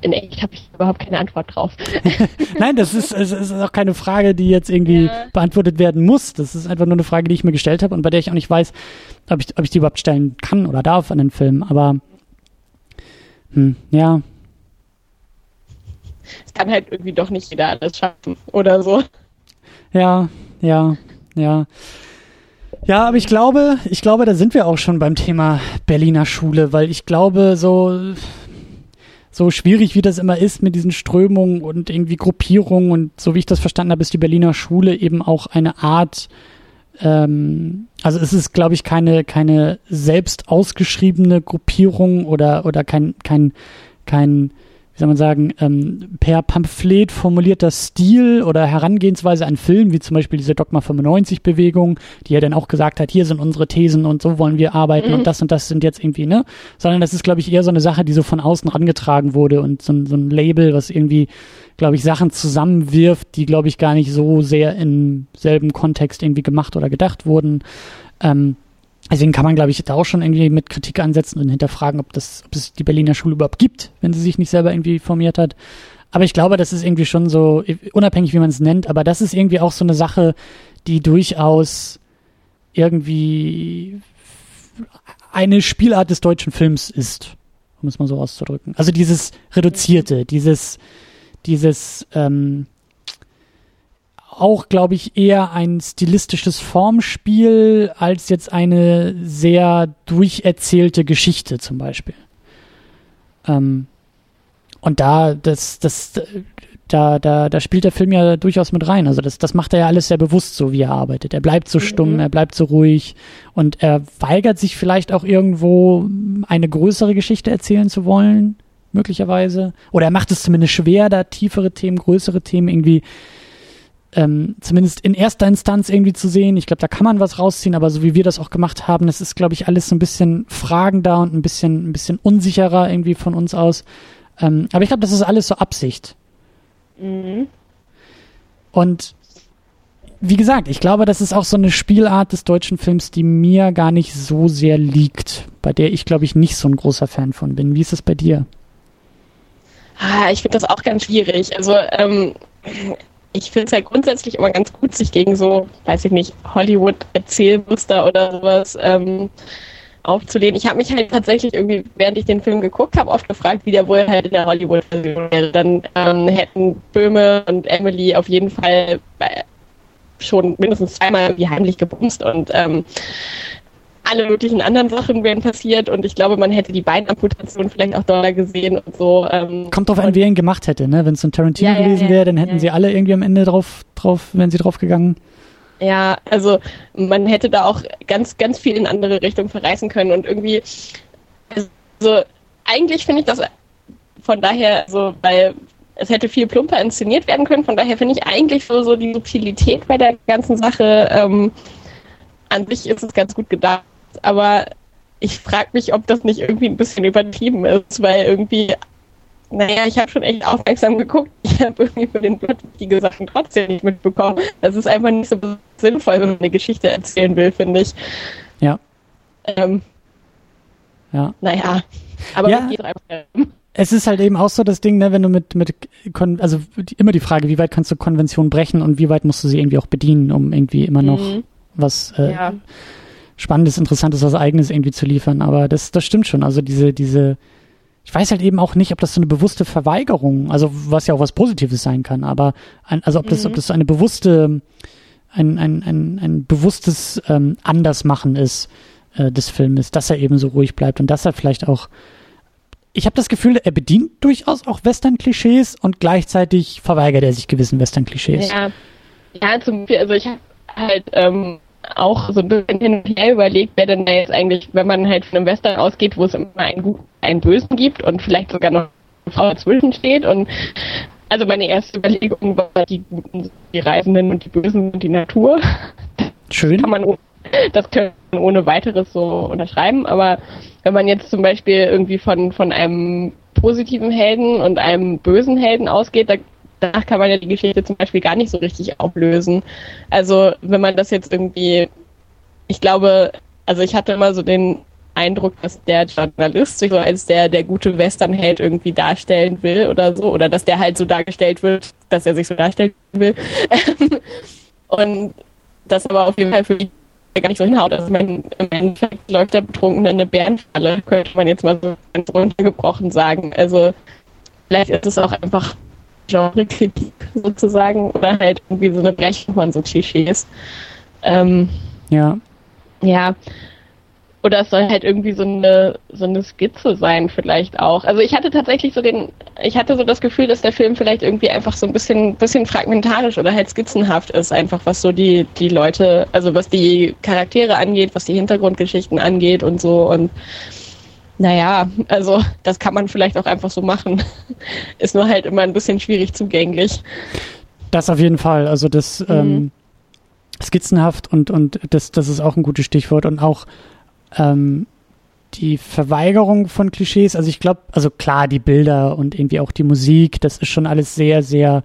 in Englisch habe ich überhaupt keine Antwort drauf. Nein, das ist, es ist auch keine Frage, die jetzt irgendwie ja. beantwortet werden muss. Das ist einfach nur eine Frage, die ich mir gestellt habe und bei der ich auch nicht weiß, ob ich, ob ich die überhaupt stellen kann oder darf an den Film. Aber hm, ja. Es kann halt irgendwie doch nicht jeder alles schaffen oder so. Ja, ja, ja. Ja, aber ich glaube, ich glaube, da sind wir auch schon beim Thema Berliner Schule, weil ich glaube, so so schwierig wie das immer ist mit diesen Strömungen und irgendwie Gruppierungen und so wie ich das verstanden habe, ist die Berliner Schule eben auch eine Art, ähm, also es ist, glaube ich, keine, keine selbst ausgeschriebene Gruppierung oder, oder kein, kein, kein, wie soll man sagen, ähm, per Pamphlet formulierter Stil oder Herangehensweise an Film, wie zum Beispiel diese Dogma 95-Bewegung, die ja dann auch gesagt hat, hier sind unsere Thesen und so wollen wir arbeiten mhm. und das und das sind jetzt irgendwie, ne? Sondern das ist, glaube ich, eher so eine Sache, die so von außen rangetragen wurde und so, so ein Label, was irgendwie, glaube ich, Sachen zusammenwirft, die, glaube ich, gar nicht so sehr im selben Kontext irgendwie gemacht oder gedacht wurden. Ähm, Deswegen kann man, glaube ich, da auch schon irgendwie mit Kritik ansetzen und hinterfragen, ob, das, ob es die Berliner Schule überhaupt gibt, wenn sie sich nicht selber irgendwie formiert hat. Aber ich glaube, das ist irgendwie schon so, unabhängig wie man es nennt, aber das ist irgendwie auch so eine Sache, die durchaus irgendwie eine Spielart des deutschen Films ist, um es mal so auszudrücken. Also dieses Reduzierte, dieses, dieses, ähm, auch, glaube ich, eher ein stilistisches Formspiel als jetzt eine sehr durcherzählte Geschichte zum Beispiel. Ähm, und da, das, das, da, da, da spielt der Film ja durchaus mit rein. Also das, das macht er ja alles sehr bewusst so, wie er arbeitet. Er bleibt so stumm, mhm. er bleibt so ruhig und er weigert sich vielleicht auch irgendwo eine größere Geschichte erzählen zu wollen, möglicherweise. Oder er macht es zumindest schwer, da tiefere Themen, größere Themen irgendwie ähm, zumindest in erster Instanz irgendwie zu sehen. Ich glaube, da kann man was rausziehen, aber so wie wir das auch gemacht haben, das ist, glaube ich, alles so ein bisschen fragender und ein bisschen, ein bisschen unsicherer irgendwie von uns aus. Ähm, aber ich glaube, das ist alles so Absicht. Mhm. Und wie gesagt, ich glaube, das ist auch so eine Spielart des deutschen Films, die mir gar nicht so sehr liegt, bei der ich, glaube ich, nicht so ein großer Fan von bin. Wie ist es bei dir? Ah, ich finde das auch ganz schwierig. Also ähm, ich finde es halt grundsätzlich immer ganz gut, sich gegen so, weiß ich nicht, Hollywood-Erzählmuster oder sowas ähm, aufzulehnen. Ich habe mich halt tatsächlich irgendwie, während ich den Film geguckt habe, oft gefragt, wie der wohl halt in der Hollywood-Version wäre. Dann ähm, hätten Böhme und Emily auf jeden Fall schon mindestens zweimal irgendwie heimlich gebumst und ähm, alle möglichen anderen Sachen wären passiert und ich glaube, man hätte die Beinamputation vielleicht auch doller gesehen und so. Ähm, Kommt drauf an, wer ihn gemacht hätte, ne? Wenn es ein Tarantino ja, gewesen ja, wäre, dann hätten ja, sie alle irgendwie am Ende drauf, drauf, wären sie drauf gegangen. Ja, also man hätte da auch ganz, ganz viel in andere Richtungen verreißen können und irgendwie, also eigentlich finde ich das von daher so, weil es hätte viel plumper inszeniert werden können, von daher finde ich eigentlich so, so die Subtilität bei der ganzen Sache ähm, an sich ist es ganz gut gedacht aber ich frage mich, ob das nicht irgendwie ein bisschen übertrieben ist, weil irgendwie naja, ich habe schon echt aufmerksam geguckt. Ich habe irgendwie für den Plot wichtige Sachen trotzdem nicht mitbekommen. Das ist einfach nicht so sinnvoll, wenn man eine Geschichte erzählen will, finde ich. Ja. Ähm, Ja. naja, aber Ja. mir geht's einfach. Es ist halt eben auch so das Ding, ne, wenn du mit, mit, also die, immer die Frage, wie weit kannst du Konvention brechen und wie weit musst du sie irgendwie auch bedienen, um irgendwie immer noch Mhm. was äh, Ja. Spannendes, Interessantes, was Eigenes irgendwie zu liefern. Aber das, das stimmt schon. Also diese, diese, ich weiß halt eben auch nicht, ob das so eine bewusste Verweigerung, also was ja auch was Positives sein kann, aber ein, also ob das, Mhm. ob das so eine bewusste, ein, ein, ein, ein bewusstes ähm, Andersmachen ist äh, des Filmes, dass er eben so ruhig bleibt und dass er vielleicht auch ich habe das Gefühl, er bedient durchaus auch Western-Klischees und gleichzeitig verweigert er sich gewissen Western-Klischees. Ja, ja zum Beispiel, also ich habe halt ähm, auch so ein bisschen hin und her überlegt, wer denn da jetzt eigentlich, wenn man halt von einem Western ausgeht, wo es immer einen Guten, einen Bösen gibt und vielleicht sogar noch eine Frau dazwischen steht und also meine erste Überlegung war, die Guten sind die Reisenden und die Bösen sind die Natur. Schön. kann man, das kann man ohne weiteres so unterschreiben, aber wenn man jetzt zum Beispiel irgendwie von, von einem positiven Helden und einem bösen Helden ausgeht, da, danach kann man ja die Geschichte zum Beispiel gar nicht so richtig auflösen. Also wenn man das jetzt irgendwie, ich glaube, also ich hatte immer so den Eindruck, dass der Journalist sich so als der, der gute Westernheld irgendwie darstellen will oder so, oder dass der halt so dargestellt wird, dass er sich so darstellen will. Und das aber auf jeden Fall für die gar nicht so hinhaut. Also mein, im Endeffekt läuft der Betrunkene in eine Bärenfalle, könnte man jetzt mal so ganz runtergebrochen sagen. Also vielleicht ist es auch einfach Genrekritik sozusagen oder halt irgendwie so eine Brechung von so Klischees. Ähm, Ja. ja. Oder es soll halt irgendwie so eine, so eine Skizze sein, vielleicht auch. Also ich hatte tatsächlich so den, ich hatte so das Gefühl, dass der Film vielleicht irgendwie einfach so ein bisschen, bisschen fragmentarisch oder halt skizzenhaft ist, einfach was so die, die Leute, also was die Charaktere angeht, was die Hintergrundgeschichten angeht und so und naja, also das kann man vielleicht auch einfach so machen. Ist nur halt immer ein bisschen schwierig zugänglich. Das auf jeden Fall. Also das ähm, skizzenhaft und, und das, das ist auch ein gutes Stichwort. Und auch ähm, die Verweigerung von Klischees. Also ich glaube, also klar, die Bilder und irgendwie auch die Musik, das ist schon alles sehr, sehr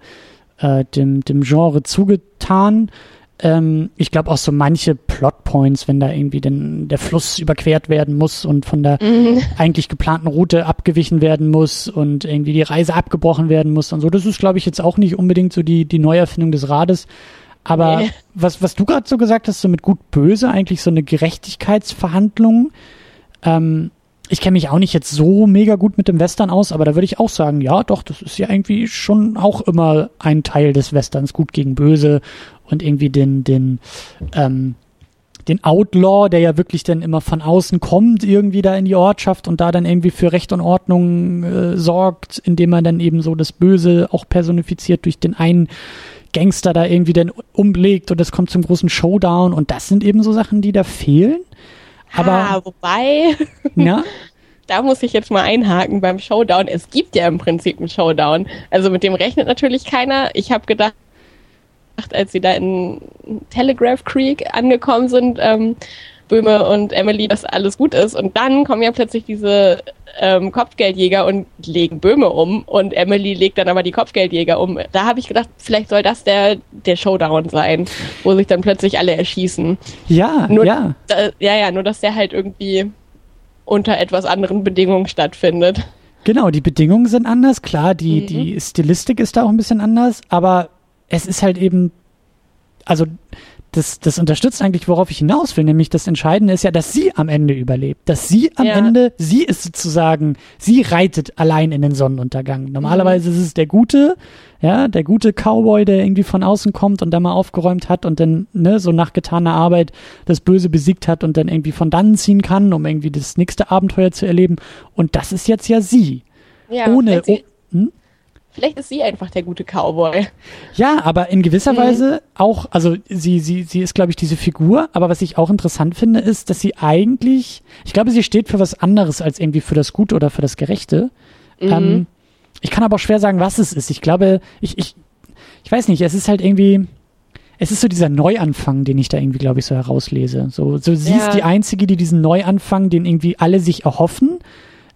äh, dem, dem Genre zugetan. Ähm, ich glaube auch so manche Plotpoints, wenn da irgendwie den, der Fluss überquert werden muss und von der eigentlich geplanten Route abgewichen werden muss und irgendwie die Reise abgebrochen werden muss und so. Das ist, glaube ich, jetzt auch nicht unbedingt so die, die Neuerfindung des Rades. Aber Nee. was, was du gerade so gesagt hast, so mit gut-böse, eigentlich so eine Gerechtigkeitsverhandlung. Ähm, ich kenne mich auch nicht jetzt so mega gut mit dem Western aus, aber da würde ich auch sagen, ja, doch, das ist ja irgendwie schon auch immer ein Teil des Westerns, gut gegen böse und irgendwie den, den, ähm, den Outlaw, der ja wirklich dann immer von außen kommt, irgendwie da in die Ortschaft und da dann irgendwie für Recht und Ordnung äh, sorgt, indem er dann eben so das Böse auch personifiziert durch den einen Gangster da irgendwie dann umlegt und es kommt zum großen Showdown und das sind eben so Sachen, die da fehlen. Aber ah, wobei, ja, da muss ich jetzt mal einhaken beim Showdown. Es gibt ja im Prinzip einen Showdown. Also mit dem rechnet natürlich keiner. Ich habe gedacht, als sie da in Telegraph Creek angekommen sind, ähm, Böhme und Emily, dass alles gut ist. Und dann kommen ja plötzlich diese ähm, Kopfgeldjäger und legen Böhme um und Emily legt dann aber die Kopfgeldjäger um. Da habe ich gedacht, vielleicht soll das der, der Showdown sein, wo sich dann plötzlich alle erschießen. ja, Nur, ja. Da, ja, ja, nur dass der halt irgendwie unter etwas anderen Bedingungen stattfindet. Genau, die Bedingungen sind anders, klar, die, Mhm. die Stilistik ist da auch ein bisschen anders, aber es ist halt eben, also das, das unterstützt eigentlich, worauf ich hinaus will, nämlich das Entscheidende ist ja, dass sie am Ende überlebt. Dass sie am Ja. Ende, sie ist sozusagen, sie reitet allein in den Sonnenuntergang. Normalerweise ist es der Gute, ja, der gute Cowboy, der irgendwie von außen kommt und da mal aufgeräumt hat und dann, ne, so nach getaner Arbeit das Böse besiegt hat und dann irgendwie von dannen ziehen kann, um irgendwie das nächste Abenteuer zu erleben. Und das ist jetzt ja sie. Ja, Ohne, sie, oh, hm? Vielleicht ist sie einfach der gute Cowboy. Ja, aber in gewisser Mhm. Weise auch, also sie, sie, sie ist, glaube ich, diese Figur, aber was ich auch interessant finde, ist, dass sie eigentlich, ich glaube, sie steht für was anderes als irgendwie für das Gute oder für das Gerechte. Mhm. Ähm, ich kann aber auch schwer sagen, was es ist. Ich glaube, ich, ich, ich weiß nicht, es ist halt irgendwie, es ist so dieser Neuanfang, den ich da irgendwie, glaube ich, so herauslese. So, so sie Ja. ist die Einzige, die diesen Neuanfang, den irgendwie alle sich erhoffen,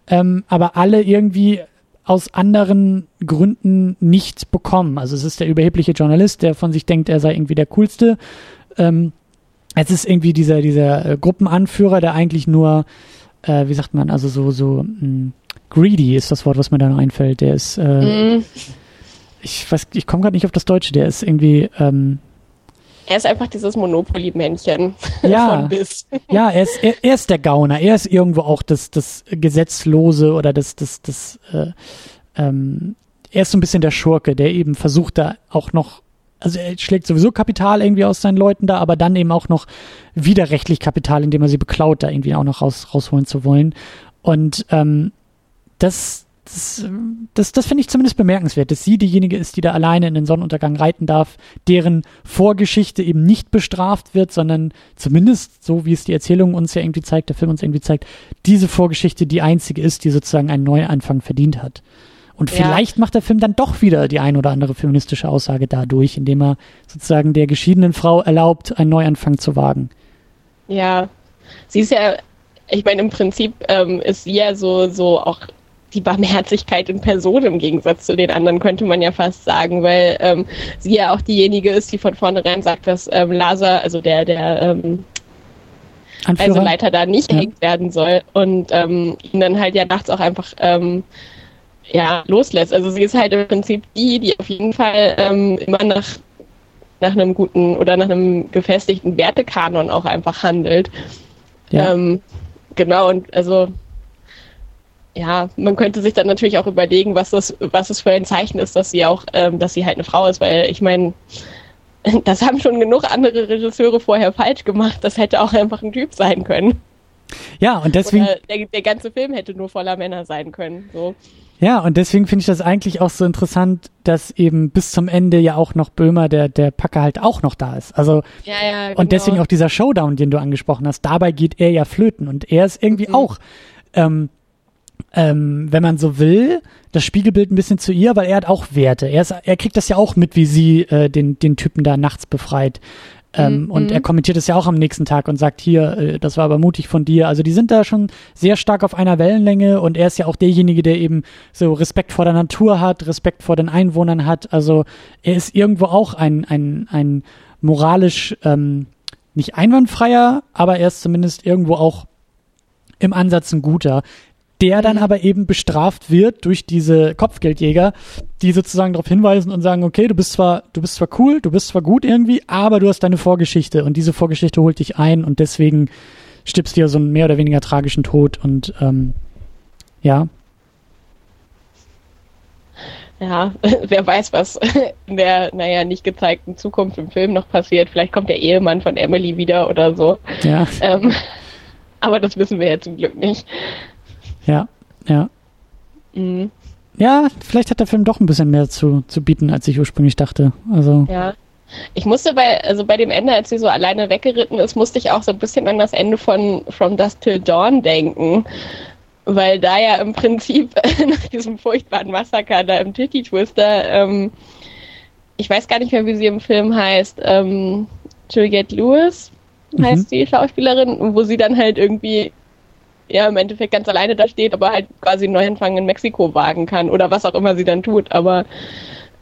ähm, aber alle irgendwie aus anderen Gründen nicht bekommen. Also es ist der überhebliche Journalist, der von sich denkt, er sei irgendwie der coolste. Ähm, es ist irgendwie dieser, dieser äh, Gruppenanführer, der eigentlich nur, äh, wie sagt man, also so, so mh, hm, greedy ist das Wort, was mir da noch einfällt. Der ist, äh, mm. ich weiß, ich komme gerade nicht auf das Deutsche, der ist irgendwie, ähm, er ist einfach dieses Monopoly-Männchen ja, von Biss. Ja, er ist, er, er, ist der Gauner. Er ist irgendwo auch das, das Gesetzlose oder das, das, das, äh, ähm, er ist so ein bisschen der Schurke, der eben versucht da auch noch, also er schlägt sowieso Kapital irgendwie aus seinen Leuten da, aber dann eben auch noch widerrechtlich Kapital, indem er sie beklaut, da irgendwie auch noch raus, rausholen zu wollen. Und ähm, das, das, das, das finde ich zumindest bemerkenswert, dass sie diejenige ist, die da alleine in den Sonnenuntergang reiten darf, deren Vorgeschichte eben nicht bestraft wird, sondern zumindest, so wie es die Erzählung uns ja irgendwie zeigt, der Film uns irgendwie zeigt, diese Vorgeschichte die einzige ist, die sozusagen einen Neuanfang verdient hat. Und ja. vielleicht macht der Film dann doch wieder die ein oder andere feministische Aussage dadurch, indem er sozusagen der geschiedenen Frau erlaubt, einen Neuanfang zu wagen. Ja, sie ist ja, ich meine, im Prinzip ähm, ist sie ja so, so auch die Barmherzigkeit in Person im Gegensatz zu den anderen, könnte man ja fast sagen, weil ähm, sie ja auch diejenige ist, die von vornherein sagt, dass ähm, Lazar, also der, der ähm, Reiseleiter da nicht ja. gehängt werden soll und ähm, ihn dann halt ja nachts auch einfach ähm, ja, loslässt. Also sie ist halt im Prinzip die, die auf jeden Fall ähm, immer nach, nach einem guten oder nach einem gefestigten Wertekanon auch einfach handelt. Ja. Ähm, genau, und also ja, man könnte sich dann natürlich auch überlegen, was das, was es für ein Zeichen ist, dass sie auch, ähm, dass sie halt eine Frau ist, weil ich meine, das haben schon genug andere Regisseure vorher falsch gemacht. Das hätte auch einfach ein Typ sein können. Ja, und deswegen. Der, der, ganze Film hätte nur voller Männer sein können. So. Ja, und deswegen finde ich das eigentlich auch so interessant, dass eben bis zum Ende ja auch noch Böhmer, der, der Packer halt auch noch da ist. Also, ja, ja, genau. und deswegen auch dieser Showdown, den du angesprochen hast, dabei geht er ja flöten und er ist irgendwie mhm. auch, ähm, ähm, wenn man so will, das Spiegelbild ein bisschen zu ihr, weil er hat auch Werte. Er, ist, er kriegt das ja auch mit, wie sie äh, den, den Typen da nachts befreit. Ähm, mhm. Und er kommentiert es ja auch am nächsten Tag und sagt, hier, äh, das war aber mutig von dir. Also die sind da schon sehr stark auf einer Wellenlänge und er ist ja auch derjenige, der eben so Respekt vor der Natur hat, Respekt vor den Einwohnern hat. Also er ist irgendwo auch ein, ein, ein moralisch ähm, nicht einwandfreier, aber er ist zumindest irgendwo auch im Ansatz ein guter der dann mhm. aber eben bestraft wird durch diese Kopfgeldjäger, die sozusagen darauf hinweisen und sagen, okay, du bist zwar, du bist zwar cool, du bist zwar gut irgendwie, aber du hast deine Vorgeschichte und diese Vorgeschichte holt dich ein und deswegen stirbst du ja so einen mehr oder weniger tragischen Tod und ähm, ja. Ja, wer weiß, was in der, naja, nicht gezeigten Zukunft im Film noch passiert. Vielleicht kommt der Ehemann von Emily wieder oder so. Ja. Ähm, aber das wissen wir ja zum Glück nicht. Ja, ja. Mhm. Ja, vielleicht hat der Film doch ein bisschen mehr zu, zu bieten, als ich ursprünglich dachte. Also. Ja. Ich musste bei, also bei dem Ende, als sie so alleine weggeritten ist, musste ich auch so ein bisschen an das Ende von From Dusk Till Dawn denken. Weil da ja im Prinzip nach diesem furchtbaren Massaker da im Titty Twister, ähm, ich weiß gar nicht mehr, wie sie im Film heißt, ähm, Juliette Lewis heißt mhm. die Schauspielerin, wo sie dann halt irgendwie ja im Endeffekt ganz alleine da steht, aber halt quasi einen Neuanfang in Mexiko wagen kann oder was auch immer sie dann tut. Aber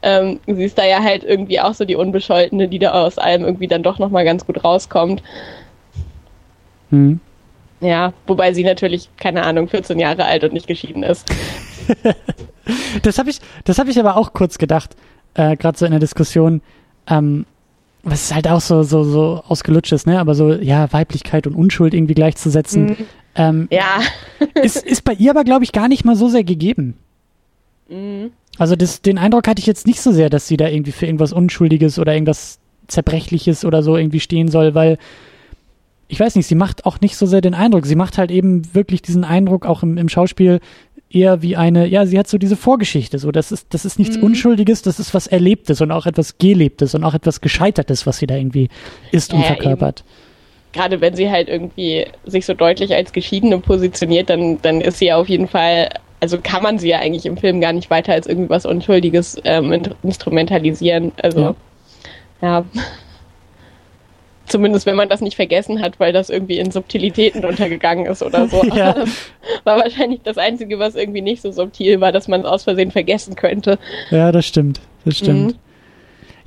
ähm, sie ist da ja halt irgendwie auch so die Unbescholtene, die da aus allem irgendwie dann doch nochmal ganz gut rauskommt. Hm. Ja, wobei sie natürlich, keine Ahnung, 14 Jahre alt und nicht geschieden ist. das habe ich, das ich aber auch kurz gedacht, äh, gerade so in der Diskussion. Ähm, was halt auch so, so, so ausgelutscht ist, ne? Aber so, ja, Weiblichkeit und Unschuld irgendwie gleichzusetzen. Mhm. Ähm, ja. ist, ist bei ihr aber, glaube ich, gar nicht mal so sehr gegeben. Mhm. Also das, den Eindruck hatte ich jetzt nicht so sehr, dass sie da irgendwie für irgendwas Unschuldiges oder irgendwas Zerbrechliches oder so irgendwie stehen soll, weil ich weiß nicht, sie macht auch nicht so sehr den Eindruck. Sie macht halt eben wirklich diesen Eindruck auch im, im Schauspiel eher wie eine, ja, sie hat so diese Vorgeschichte, so das ist, das ist nichts mhm. Unschuldiges, das ist was Erlebtes und auch etwas Gelebtes und auch etwas Gescheitertes, was sie da irgendwie ist ja, und verkörpert. Eben gerade wenn sie halt irgendwie sich so deutlich als Geschiedene positioniert, dann, dann ist sie ja auf jeden Fall, also kann man sie ja eigentlich im Film gar nicht weiter als irgendwie was Unschuldiges ähm, instrumentalisieren. Also, ja. ja. Zumindest wenn man das nicht vergessen hat, weil das irgendwie in Subtilitäten untergegangen ist oder so. Ja. Das war wahrscheinlich das Einzige, was irgendwie nicht so subtil war, dass man es aus Versehen vergessen könnte. Ja, das stimmt. Das stimmt. Mhm.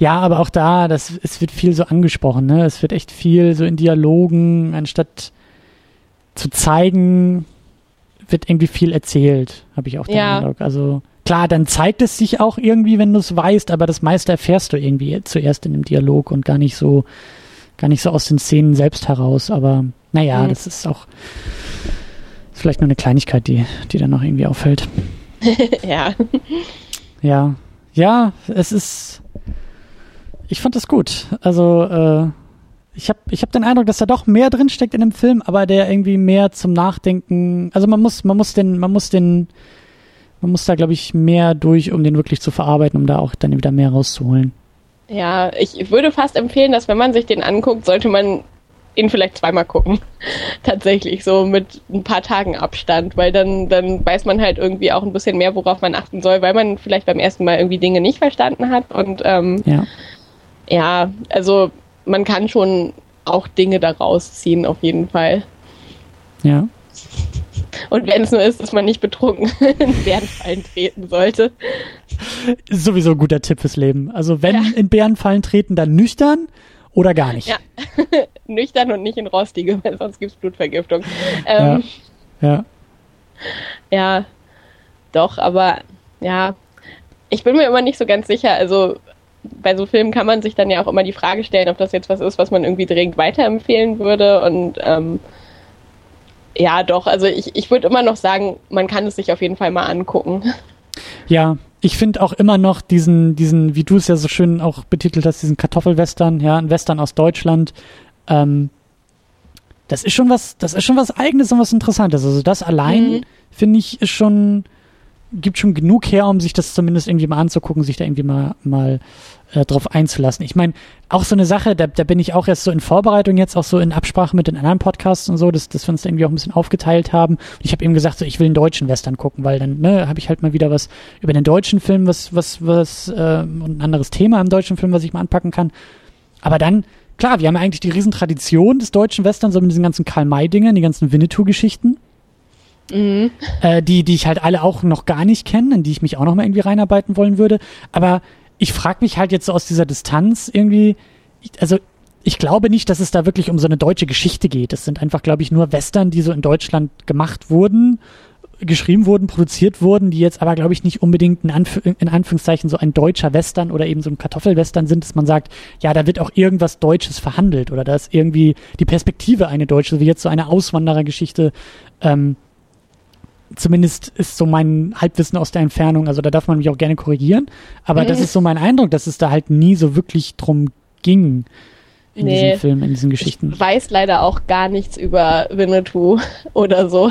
Ja, aber auch da, das, es wird viel so angesprochen, ne? Es wird echt viel so in Dialogen, anstatt zu zeigen, wird irgendwie viel erzählt, habe ich auch den Ja. Eindruck. Also klar, dann zeigt es sich auch irgendwie, wenn du es weißt, aber das meiste erfährst du irgendwie zuerst in dem Dialog und gar nicht so, gar nicht so aus den Szenen selbst heraus. Aber naja, Mhm. das ist auch ist vielleicht nur eine Kleinigkeit, die, die dann noch irgendwie auffällt. ja. Ja, ja, es ist. Ich fand das gut. Also äh, ich habe ich hab den Eindruck, dass da doch mehr drin steckt in dem Film, aber der irgendwie mehr zum Nachdenken. Also man muss man muss den man muss den man muss da glaube ich mehr durch, um den wirklich zu verarbeiten, um da auch dann wieder mehr rauszuholen. Ja, ich würde fast empfehlen, dass wenn man sich den anguckt, sollte man ihn vielleicht zweimal gucken. Tatsächlich, so mit ein paar Tagen Abstand, weil dann, dann weiß man halt irgendwie auch ein bisschen mehr, worauf man achten soll, weil man vielleicht beim ersten Mal irgendwie Dinge nicht verstanden hat. Und ähm, Ja, ja, also man kann schon auch Dinge daraus ziehen, auf jeden Fall. ja. Und wenn es nur ist, dass man nicht betrunken in Bärenfallen treten sollte. Ist sowieso ein guter Tipp fürs Leben. Also wenn Ja. in Bärenfallen treten, dann nüchtern oder gar nicht. Ja. Nüchtern und nicht in rostige, weil sonst gibt's Blutvergiftung. Ähm, Ja. Ja, doch, aber ja, ich bin mir immer nicht so ganz sicher. Also bei so Filmen kann man sich dann ja auch immer die Frage stellen, ob das jetzt was ist, was man irgendwie dringend weiterempfehlen würde. Und ähm, ja, doch, also ich, ich würde immer noch sagen, man kann es sich auf jeden Fall mal angucken. Ja, ich finde auch immer noch diesen, diesen, wie du es ja so schön auch betitelt hast, diesen Kartoffelwestern, ja, ein Western aus Deutschland. Ähm, das ist schon was, das ist schon was Eigenes und was Interessantes. Also das allein, Mhm. finde ich, ist schon, gibt schon genug her, um sich das zumindest irgendwie mal anzugucken, sich da irgendwie mal, mal äh, drauf einzulassen. Ich meine, auch so eine Sache, da, da bin ich auch erst so in Vorbereitung jetzt, auch so in Absprache mit den anderen Podcasts und so, dass, dass wir uns da irgendwie auch ein bisschen aufgeteilt haben. Und ich habe eben gesagt, so, ich will einen deutschen Western gucken, weil dann ne, habe ich halt mal wieder was über den deutschen Film, was, was, was, äh, und ein anderes Thema im deutschen Film, was ich mal anpacken kann. Aber dann, klar, wir haben ja eigentlich die Riesentradition des deutschen Westerns, so mit diesen ganzen Karl-May-Dingern, die ganzen Winnetou-Geschichten Mhm. äh, die, die ich halt alle auch noch gar nicht kenne, in die ich mich auch noch mal irgendwie reinarbeiten wollen würde. Aber ich frage mich halt jetzt so aus dieser Distanz irgendwie, also ich glaube nicht, dass es da wirklich um so eine deutsche Geschichte geht. Es sind einfach, glaube ich, nur Western, die so in Deutschland gemacht wurden, geschrieben wurden, produziert wurden, die jetzt aber, glaube ich, nicht unbedingt in, Anf in Anführungszeichen so ein deutscher Western oder eben so ein Kartoffelwestern sind, dass man sagt, ja, da wird auch irgendwas Deutsches verhandelt oder da ist irgendwie die Perspektive eine deutsche, wie jetzt so eine Auswanderergeschichte ähm, zumindest ist so mein Halbwissen aus der Entfernung, also da darf man mich auch gerne korrigieren, aber das Mhm. ist so mein Eindruck, dass es da halt nie so wirklich drum ging in Nee. diesem Film, in diesen Geschichten. Ich weiß leider auch gar nichts über Winnetou oder so,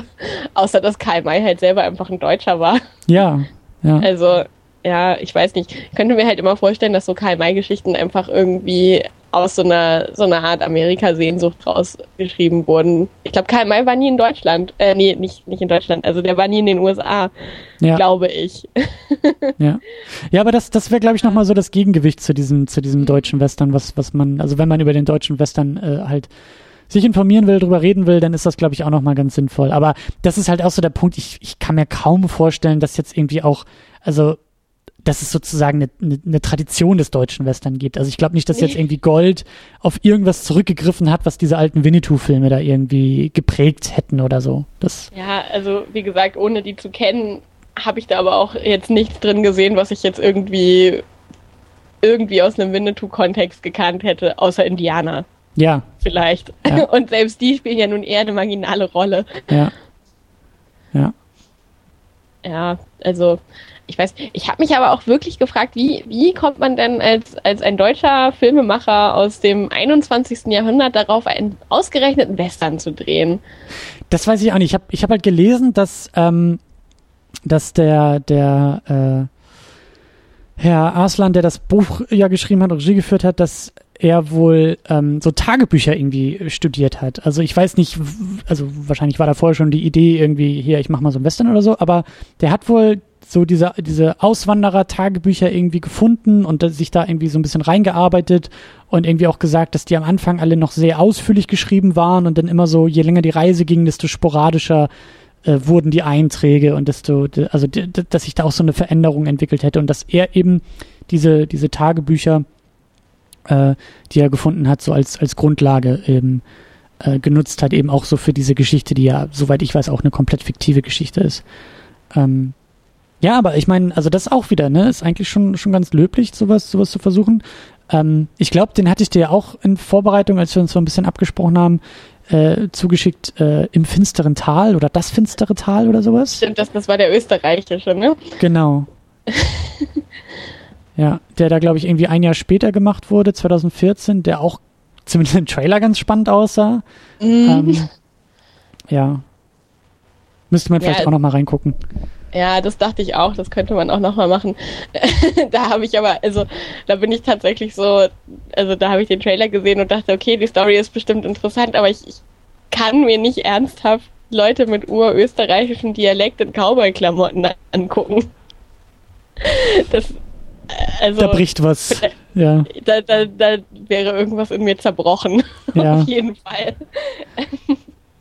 außer dass Karl May halt selber einfach ein Deutscher war. Ja, ja, Also, ja, ich weiß nicht. Ich könnte mir halt immer vorstellen, dass so Karl-May-Geschichten einfach irgendwie aus so einer, so einer Art Amerika-Sehnsucht rausgeschrieben wurden. Ich glaube, Karl May war nie in Deutschland. Äh, nee, nicht, nicht in Deutschland. Also der war nie in den USA, ja, glaube ich. ja. Ja, aber das, das wäre, glaube ich, nochmal so das Gegengewicht zu diesem, zu diesem deutschen Western, was, was man, also wenn man über den deutschen Western äh, halt sich informieren will, drüber reden will, dann ist das, glaube ich, auch nochmal ganz sinnvoll. Aber das ist halt auch so der Punkt, ich, ich kann mir kaum vorstellen, dass jetzt irgendwie auch, also dass es sozusagen eine, eine, eine Tradition des deutschen Western gibt. Also ich glaube nicht, dass jetzt Nee. irgendwie Gold auf irgendwas zurückgegriffen hat, was diese alten Winnetou-Filme da irgendwie geprägt hätten oder so. Das, Ja, also wie gesagt, ohne die zu kennen, habe ich da aber auch jetzt nichts drin gesehen, was ich jetzt irgendwie irgendwie aus einem Winnetou-Kontext gekannt hätte, außer Indianer ja, vielleicht. Ja. Und selbst die spielen ja nun eher eine marginale Rolle. ja. Ja. Ja, also ich weiß, ich habe mich aber auch wirklich gefragt, wie, wie kommt man denn als, als ein deutscher Filmemacher aus dem 21. Jahrhundert darauf, einen ausgerechneten Western zu drehen? Das weiß ich auch nicht. Ich habe ich hab halt gelesen, dass, ähm, dass der, der äh, Herr Arslan, der das Buch ja geschrieben hat und Regie geführt hat, dass er wohl ähm, so Tagebücher irgendwie studiert hat. Also ich weiß nicht, also wahrscheinlich war da vorher schon die Idee irgendwie, hier, ich mach mal so ein Western oder so, aber der hat wohl so diese, diese Auswanderer-Tagebücher irgendwie gefunden und sich da irgendwie so ein bisschen reingearbeitet und irgendwie auch gesagt, dass die am Anfang alle noch sehr ausführlich geschrieben waren und dann immer so, je länger die Reise ging, desto sporadischer äh, wurden die Einträge und desto, also dass sich da auch so eine Veränderung entwickelt hätte und dass er eben diese, diese Tagebücher, äh, die er gefunden hat, so als, als Grundlage eben äh, genutzt hat, eben auch so für diese Geschichte, die ja, soweit ich weiß, auch eine komplett fiktive Geschichte ist. Ähm, ja, aber ich meine, also das auch wieder, ne, ist eigentlich schon, schon ganz löblich, sowas, sowas zu versuchen. Ähm, ich glaube, den hatte ich dir ja auch in Vorbereitung, als wir uns so ein bisschen abgesprochen haben, äh, zugeschickt äh, im finsteren Tal oder das finstere Tal oder sowas. Stimmt, das, das war der österreichische, ne? Genau. ja, der da, glaube ich, irgendwie ein Jahr später gemacht wurde, 2014, der auch zumindest im Trailer ganz spannend aussah. Mm. Ähm, ja. Müsste man vielleicht ja, auch noch mal reingucken. Ja, das dachte ich auch, das könnte man auch nochmal machen. da habe ich aber, also da bin ich tatsächlich so, also da habe ich den Trailer gesehen und dachte, okay, die Story ist bestimmt interessant, aber ich, ich kann mir nicht ernsthaft Leute mit urösterreichischen Dialekt in Cowboy-Klamotten angucken. Das, also, da bricht was. Ja. Da, da, da wäre irgendwas in mir zerbrochen. Ja. Auf jeden Fall.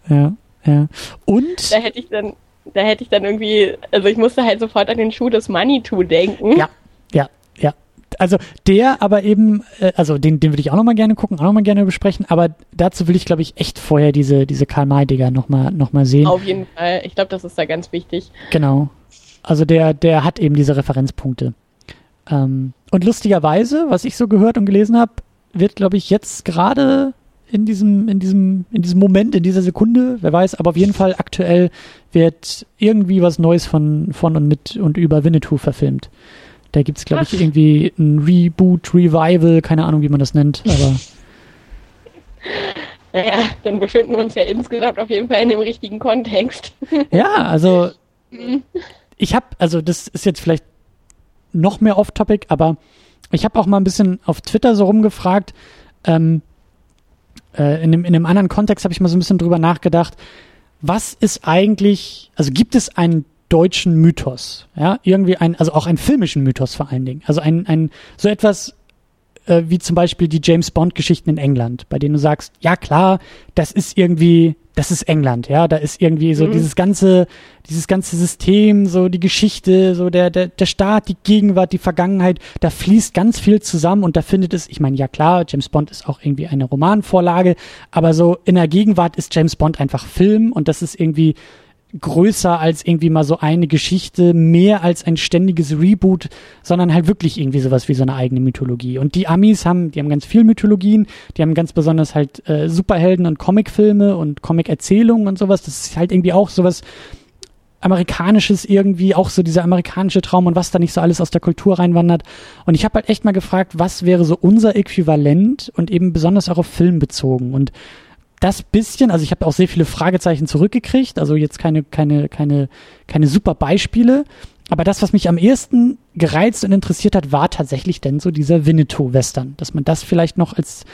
ja, ja. Und? Da hätte ich dann, da hätte ich dann irgendwie, also ich musste halt sofort an den Schuh des Manitou denken. Ja, ja, ja. Also der aber eben, äh, also den, den würde ich auch nochmal gerne gucken, auch nochmal gerne besprechen, aber dazu will ich, glaube ich, echt vorher diese, diese Karl May-Digger nochmal noch mal sehen. Auf jeden Fall. Ich glaube, das ist da ganz wichtig. Genau. Also der, der hat eben diese Referenzpunkte. Ähm, und lustigerweise, was ich so gehört und gelesen habe, wird, glaube ich, jetzt gerade in diesem, in diesem, in diesem Moment, in dieser Sekunde, wer weiß, aber auf jeden Fall aktuell wird irgendwie was Neues von, von und mit und über Winnetou verfilmt. Da gibt es, glaube ich, irgendwie ein Reboot, Revival, keine Ahnung, wie man das nennt, aber. Naja, dann befinden wir uns ja insgesamt auf jeden Fall in dem richtigen Kontext. Ja, also mhm. ich habe, also das ist jetzt vielleicht noch mehr off-topic, aber ich habe auch mal ein bisschen auf Twitter so rumgefragt, ähm, äh, in, dem, in einem anderen Kontext habe ich mal so ein bisschen drüber nachgedacht, was ist eigentlich, also gibt es einen deutschen Mythos, ja, irgendwie ein, also auch einen filmischen Mythos vor allen Dingen, also ein, ein, so etwas äh, wie zum Beispiel die James Bond Geschichten in England, bei denen du sagst, ja klar, das ist irgendwie das ist England, ja, da ist irgendwie so mhm. dieses ganze, dieses ganze System, so die Geschichte, so der, der, der Staat, die Gegenwart, die Vergangenheit, da fließt ganz viel zusammen und da findet es, ich meine, ja klar, James Bond ist auch irgendwie eine Romanvorlage, aber so in der Gegenwart ist James Bond einfach Film und das ist irgendwie größer als irgendwie mal so eine Geschichte, mehr als ein ständiges Reboot, sondern halt wirklich irgendwie sowas wie so eine eigene Mythologie. Und die Amis haben, die haben ganz viel Mythologien, die haben ganz besonders halt äh, Superhelden und Comicfilme und Comicerzählungen und sowas. Das ist halt irgendwie auch sowas amerikanisches irgendwie, auch so dieser amerikanische Traum und was da nicht so alles aus der Kultur reinwandert. Und ich habe halt echt mal gefragt, was wäre so unser Äquivalent und eben besonders auch auf Film bezogen. Und das bisschen, also ich habe auch sehr viele Fragezeichen zurückgekriegt, also jetzt keine, keine, keine, keine super Beispiele. Aber das, was mich am ehesten gereizt und interessiert hat, war tatsächlich denn so dieser Winnetou-Western. Dass man das vielleicht noch als,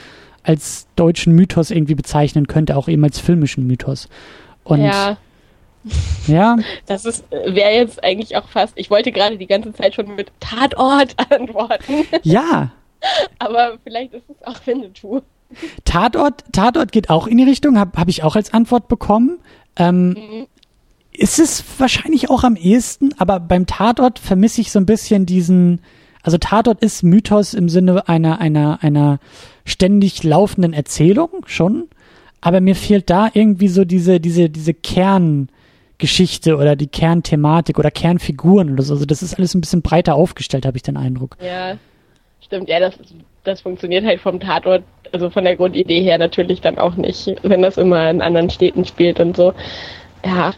als deutschen Mythos irgendwie bezeichnen könnte, auch eben als filmischen Mythos. Und ja. Ja. Das ist, wäre jetzt eigentlich auch fast, ich wollte gerade die ganze Zeit schon mit Tatort antworten. Ja. Aber vielleicht ist es auch Winnetou. Tatort, Tatort geht auch in die Richtung, habe hab ich auch als Antwort bekommen. Ähm, mhm. Ist es wahrscheinlich auch am ehesten, aber beim Tatort vermisse ich so ein bisschen diesen, also Tatort ist Mythos im Sinne einer, einer, einer ständig laufenden Erzählung schon, aber mir fehlt da irgendwie so diese, diese, diese Kerngeschichte oder die Kernthematik oder Kernfiguren oder so. Also das ist alles ein bisschen breiter aufgestellt, habe ich den Eindruck. Ja, stimmt. Ja, das, das funktioniert halt vom Tatort also von der Grundidee her natürlich dann auch nicht, wenn das immer in anderen Städten spielt und so. Ja.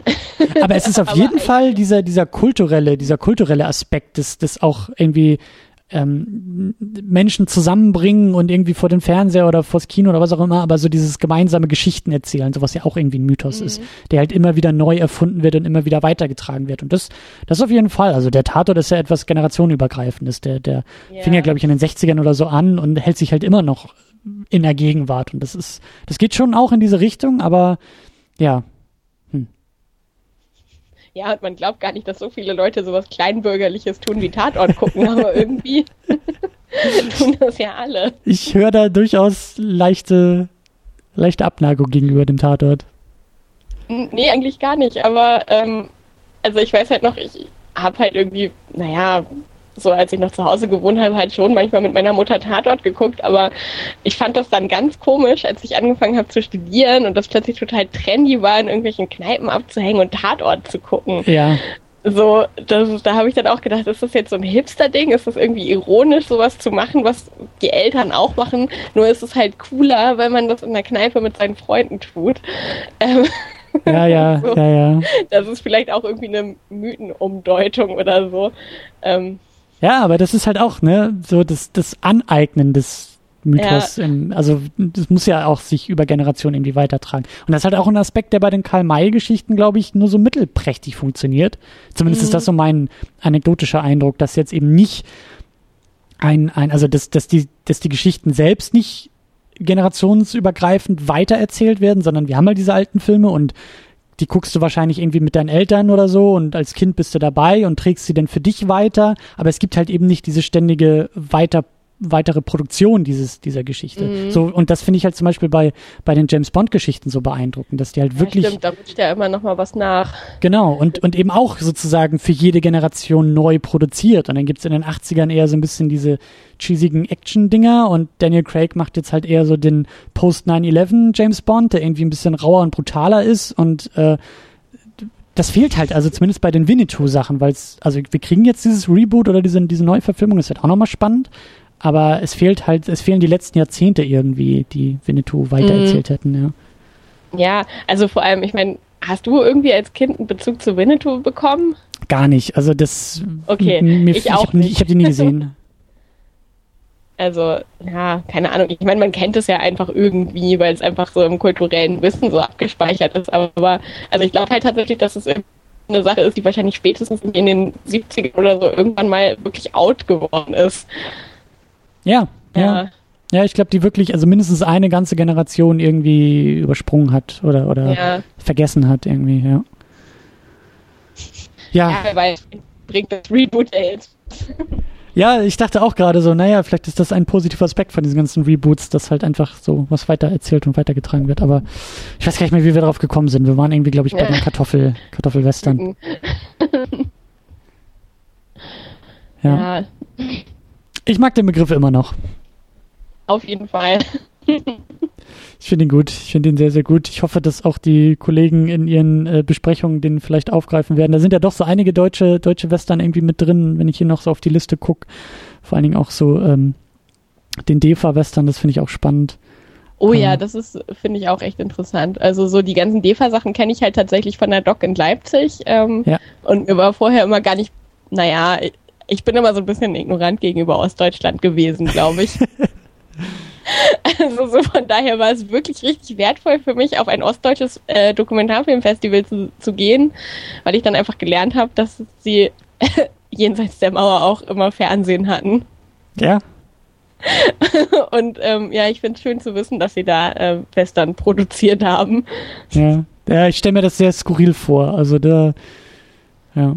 Aber es ist auf jeden Fall dieser, dieser kulturelle, dieser kulturelle Aspekt, des, des auch irgendwie ähm, Menschen zusammenbringen und irgendwie vor den Fernseher oder vors Kino oder was auch immer, aber so dieses gemeinsame Geschichten erzählen, sowas ja auch irgendwie ein Mythos mhm. ist, der halt immer wieder neu erfunden wird und immer wieder weitergetragen wird. Und das, das auf jeden Fall. Also der Tatort ist ja etwas generationenübergreifendes. Der, der ja. fing ja, glaube ich, in den 60ern oder so an und hält sich halt immer noch in der Gegenwart. Und das ist, das geht schon auch in diese Richtung, aber ja, ja, und man glaubt gar nicht, dass so viele Leute sowas Kleinbürgerliches tun wie Tatort gucken, aber irgendwie tun das ja alle. Ich höre da durchaus leichte, leichte Abneigung gegenüber dem Tatort. Nee, eigentlich gar nicht, aber ähm, also ich weiß halt noch, ich habe halt irgendwie, naja, so als ich noch zu Hause gewohnt habe, halt schon manchmal mit meiner Mutter Tatort geguckt, aber ich fand das dann ganz komisch, als ich angefangen habe zu studieren und das plötzlich total trendy war, in irgendwelchen Kneipen abzuhängen und Tatort zu gucken. Ja. So, das, da habe ich dann auch gedacht, ist das jetzt so ein Hipster-Ding? Ist das irgendwie ironisch, sowas zu machen, was die Eltern auch machen? Nur ist es halt cooler, weil man das in der Kneipe mit seinen Freunden tut. Ähm, ja, ja, so. ja, ja. Das ist vielleicht auch irgendwie eine Mythenumdeutung oder so. Ähm, ja, aber das ist halt auch, ne, so das, das Aneignen des Mythos. Ja. Im, also das muss ja auch sich über Generationen irgendwie weitertragen. Und das ist halt auch ein Aspekt, der bei den Karl-May-Geschichten, glaube ich, nur so mittelprächtig funktioniert. Zumindest mhm. ist das so mein anekdotischer Eindruck, dass jetzt eben nicht ein, ein also dass, dass, die, dass die Geschichten selbst nicht generationsübergreifend weitererzählt werden, sondern wir haben halt diese alten Filme und die guckst du wahrscheinlich irgendwie mit deinen Eltern oder so und als Kind bist du dabei und trägst sie dann für dich weiter, aber es gibt halt eben nicht diese ständige Weiter weitere Produktion dieses, dieser Geschichte. Mhm. So, und das finde ich halt zum Beispiel bei, bei den James Bond Geschichten so beeindruckend, dass die halt ja, wirklich. Stimmt, da rutscht ja immer noch mal was nach. Genau, und, und eben auch sozusagen für jede Generation neu produziert. Und dann gibt's in den 80ern eher so ein bisschen diese cheesigen Action-Dinger und Daniel Craig macht jetzt halt eher so den Post-9-11 James Bond, der irgendwie ein bisschen rauer und brutaler ist und äh, das fehlt halt, also zumindest bei den Winnetou-Sachen, weil es, also wir kriegen jetzt dieses Reboot oder diese, diese Neuverfilmung, das wird auch nochmal spannend, aber es fehlt halt, es fehlen die letzten Jahrzehnte irgendwie, die Winnetou weitererzählt mhm. hätten, ja. Ja, also vor allem, ich meine, hast du irgendwie als Kind einen Bezug zu Winnetou bekommen? Gar nicht. Also das. Okay, mir, ich, ich auch. Hab, nicht. Ich habe die nie gesehen. Also, ja, keine Ahnung. Ich meine, man kennt es ja einfach irgendwie, weil es einfach so im kulturellen Wissen so abgespeichert ist. Aber, also ich glaube halt tatsächlich, dass es eine Sache ist, die wahrscheinlich spätestens in den 70ern oder so irgendwann mal wirklich out geworden ist. Ja, ja. Ja, ich glaube, die wirklich, also mindestens eine ganze Generation irgendwie übersprungen hat oder, oder ja. vergessen hat irgendwie, ja. Ja, ja weil bringt das Reboot jetzt. Ja, ich dachte auch gerade so, naja, vielleicht ist das ein positiver Aspekt von diesen ganzen Reboots, dass halt einfach so was weiter erzählt und weitergetragen wird. Aber ich weiß gar nicht mehr, wie wir darauf gekommen sind. Wir waren irgendwie, glaube ich, bei den Kartoffel, Kartoffelwestern. ja. ja. Ich mag den Begriff immer noch. Auf jeden Fall. ich finde ihn gut. Ich finde ihn sehr, sehr gut. Ich hoffe, dass auch die Kollegen in ihren äh, Besprechungen den vielleicht aufgreifen werden. Da sind ja doch so einige deutsche, deutsche Western irgendwie mit drin, wenn ich hier noch so auf die Liste gucke. Vor allen Dingen auch so ähm, den DEFA-Western, das finde ich auch spannend. Oh ja, ähm. das ist, finde ich auch echt interessant. Also so die ganzen DEFA-Sachen kenne ich halt tatsächlich von der Doc in Leipzig. Ähm, ja. Und mir war vorher immer gar nicht, naja, ich bin immer so ein bisschen ignorant gegenüber Ostdeutschland gewesen, glaube ich. also so von daher war es wirklich richtig wertvoll für mich, auf ein ostdeutsches äh, Dokumentarfilmfestival zu, zu gehen, weil ich dann einfach gelernt habe, dass sie jenseits der Mauer auch immer Fernsehen hatten. Ja. Und ähm, ja, ich finde es schön zu wissen, dass sie da äh, Western produziert haben. Ja, ja ich stelle mir das sehr skurril vor. Also da, ja.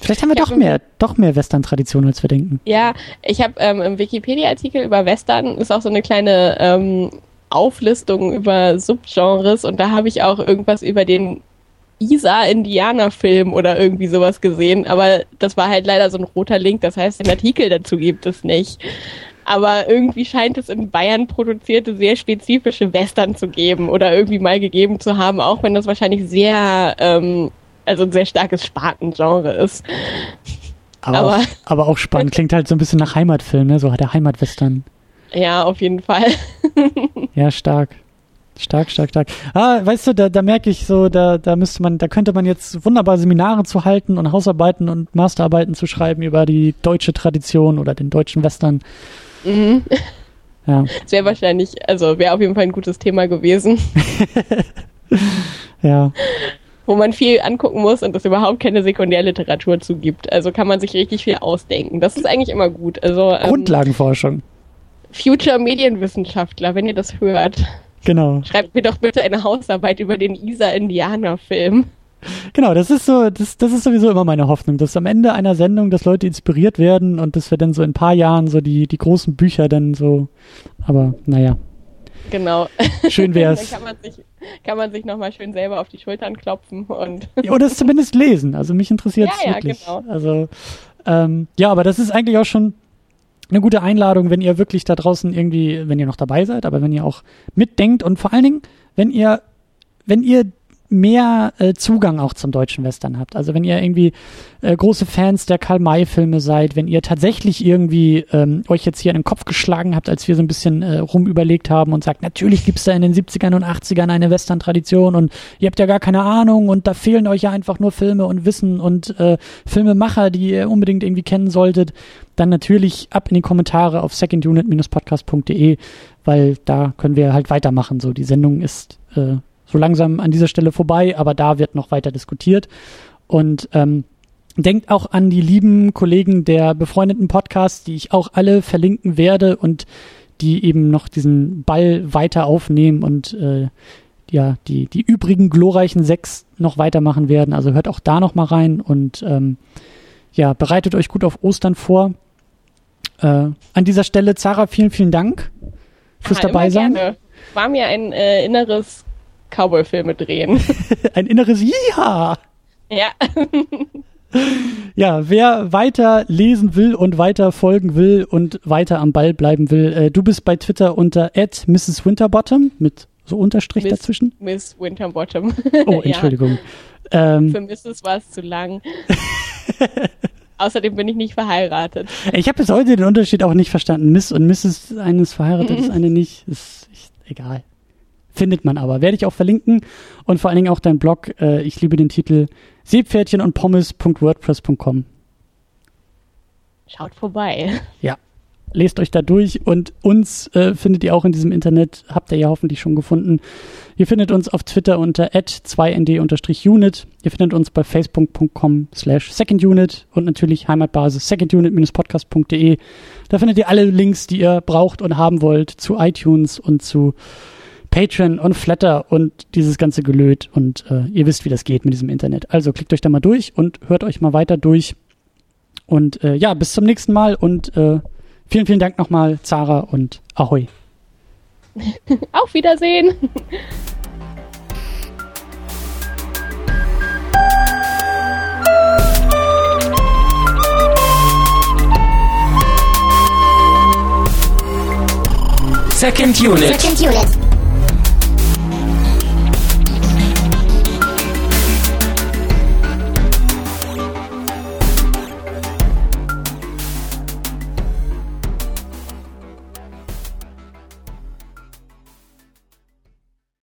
Vielleicht haben wir doch mehr, doch mehr Western-Traditionen, als wir denken. Ja, ich habe ähm, im Wikipedia-Artikel über Western ist auch so eine kleine ähm, Auflistung über Subgenres und da habe ich auch irgendwas über den Isa-Indianer-Film oder irgendwie sowas gesehen, aber das war halt leider so ein roter Link, das heißt, den Artikel dazu gibt es nicht. Aber irgendwie scheint es in Bayern produzierte sehr spezifische Western zu geben oder irgendwie mal gegeben zu haben, auch wenn das wahrscheinlich sehr ähm, also ein sehr starkes Spartengenre ist. Aber, aber, auch, aber auch spannend. Klingt halt so ein bisschen nach Heimatfilm, ne? So der Heimatwestern. Ja, auf jeden Fall. ja, stark. Stark, stark, stark. Ah, weißt du, da, da merke ich so, da, da müsste man, da könnte man jetzt wunderbar Seminare zu halten und Hausarbeiten und Masterarbeiten zu schreiben über die deutsche Tradition oder den deutschen Western. Mhm. Ja. Das wäre wahrscheinlich, also wäre auf jeden Fall ein gutes Thema gewesen. ja. Wo man viel angucken muss und es überhaupt keine Sekundärliteratur zugibt. Also kann man sich richtig viel ausdenken. Das ist eigentlich immer gut. Also, ähm, Grundlagenforschung. Future Medienwissenschaftler, wenn ihr das hört. Genau. Schreibt mir doch bitte eine Hausarbeit über den Isa-Indianer-Film. Genau, das ist so, das, das ist sowieso immer meine Hoffnung, dass am Ende einer Sendung, dass Leute inspiriert werden und dass wir dann so in ein paar Jahren so die, die großen Bücher dann so, aber naja. Genau. Schön wär's. dann kann man sich, kann man sich nochmal schön selber auf die Schultern klopfen und. Oder es zumindest lesen. Also mich interessiert es ja, wirklich. Ja, genau. Also, ähm, ja, aber das ist eigentlich auch schon eine gute Einladung, wenn ihr wirklich da draußen irgendwie, wenn ihr noch dabei seid, aber wenn ihr auch mitdenkt und vor allen Dingen, wenn ihr, wenn ihr mehr äh, Zugang auch zum deutschen Western habt. Also wenn ihr irgendwie äh, große Fans der Karl-May-Filme seid, wenn ihr tatsächlich irgendwie ähm, euch jetzt hier in den Kopf geschlagen habt, als wir so ein bisschen äh, rumüberlegt haben und sagt, natürlich gibt's da in den 70ern und 80ern eine Western-Tradition und ihr habt ja gar keine Ahnung und da fehlen euch ja einfach nur Filme und Wissen und äh, Filmemacher, die ihr unbedingt irgendwie kennen solltet, dann natürlich ab in die Kommentare auf secondunit-podcast.de, weil da können wir halt weitermachen. So, die Sendung ist äh, so langsam an dieser Stelle vorbei, aber da wird noch weiter diskutiert. Und ähm, denkt auch an die lieben Kollegen der befreundeten Podcasts, die ich auch alle verlinken werde und die eben noch diesen Ball weiter aufnehmen und äh, ja, die, die übrigen glorreichen sechs noch weitermachen werden. Also hört auch da noch mal rein und ähm, ja, bereitet euch gut auf Ostern vor. Äh, an dieser Stelle, Zara, vielen, vielen Dank fürs ja, dabei sein. Gerne. War mir ein äh, inneres Cowboy-Filme drehen. Ein inneres Ja. Ja. ja, wer weiter lesen will und weiter folgen will und weiter am Ball bleiben will, äh, du bist bei Twitter unter Mrs. Winterbottom mit so Unterstrich Miss, dazwischen. Miss Winterbottom. Oh, Entschuldigung. ja. ähm, Für Mrs. war es zu lang. Außerdem bin ich nicht verheiratet. Ich habe bis heute den Unterschied auch nicht verstanden. Miss und Mrs. eines verheiratet ist eine nicht. Ist, ist egal. Findet man aber. Werde ich auch verlinken. Und vor allen Dingen auch dein Blog. Äh, ich liebe den Titel Seepferdchen und Pommes.wordpress.com. Schaut vorbei. Ja. Lest euch da durch und uns äh, findet ihr auch in diesem Internet, habt ihr ja hoffentlich schon gefunden. Ihr findet uns auf Twitter unter 2nd-unit. Ihr findet uns bei facebook.com slash secondunit und natürlich Heimatbasis secondunit-podcast.de. Da findet ihr alle Links, die ihr braucht und haben wollt zu iTunes und zu Patreon und Flatter und dieses ganze Gelöt und äh, ihr wisst, wie das geht mit diesem Internet. Also klickt euch da mal durch und hört euch mal weiter durch. Und äh, ja, bis zum nächsten Mal und äh, vielen, vielen Dank nochmal, Zara und Ahoi. Auf Wiedersehen. Second Unit. Second Unit.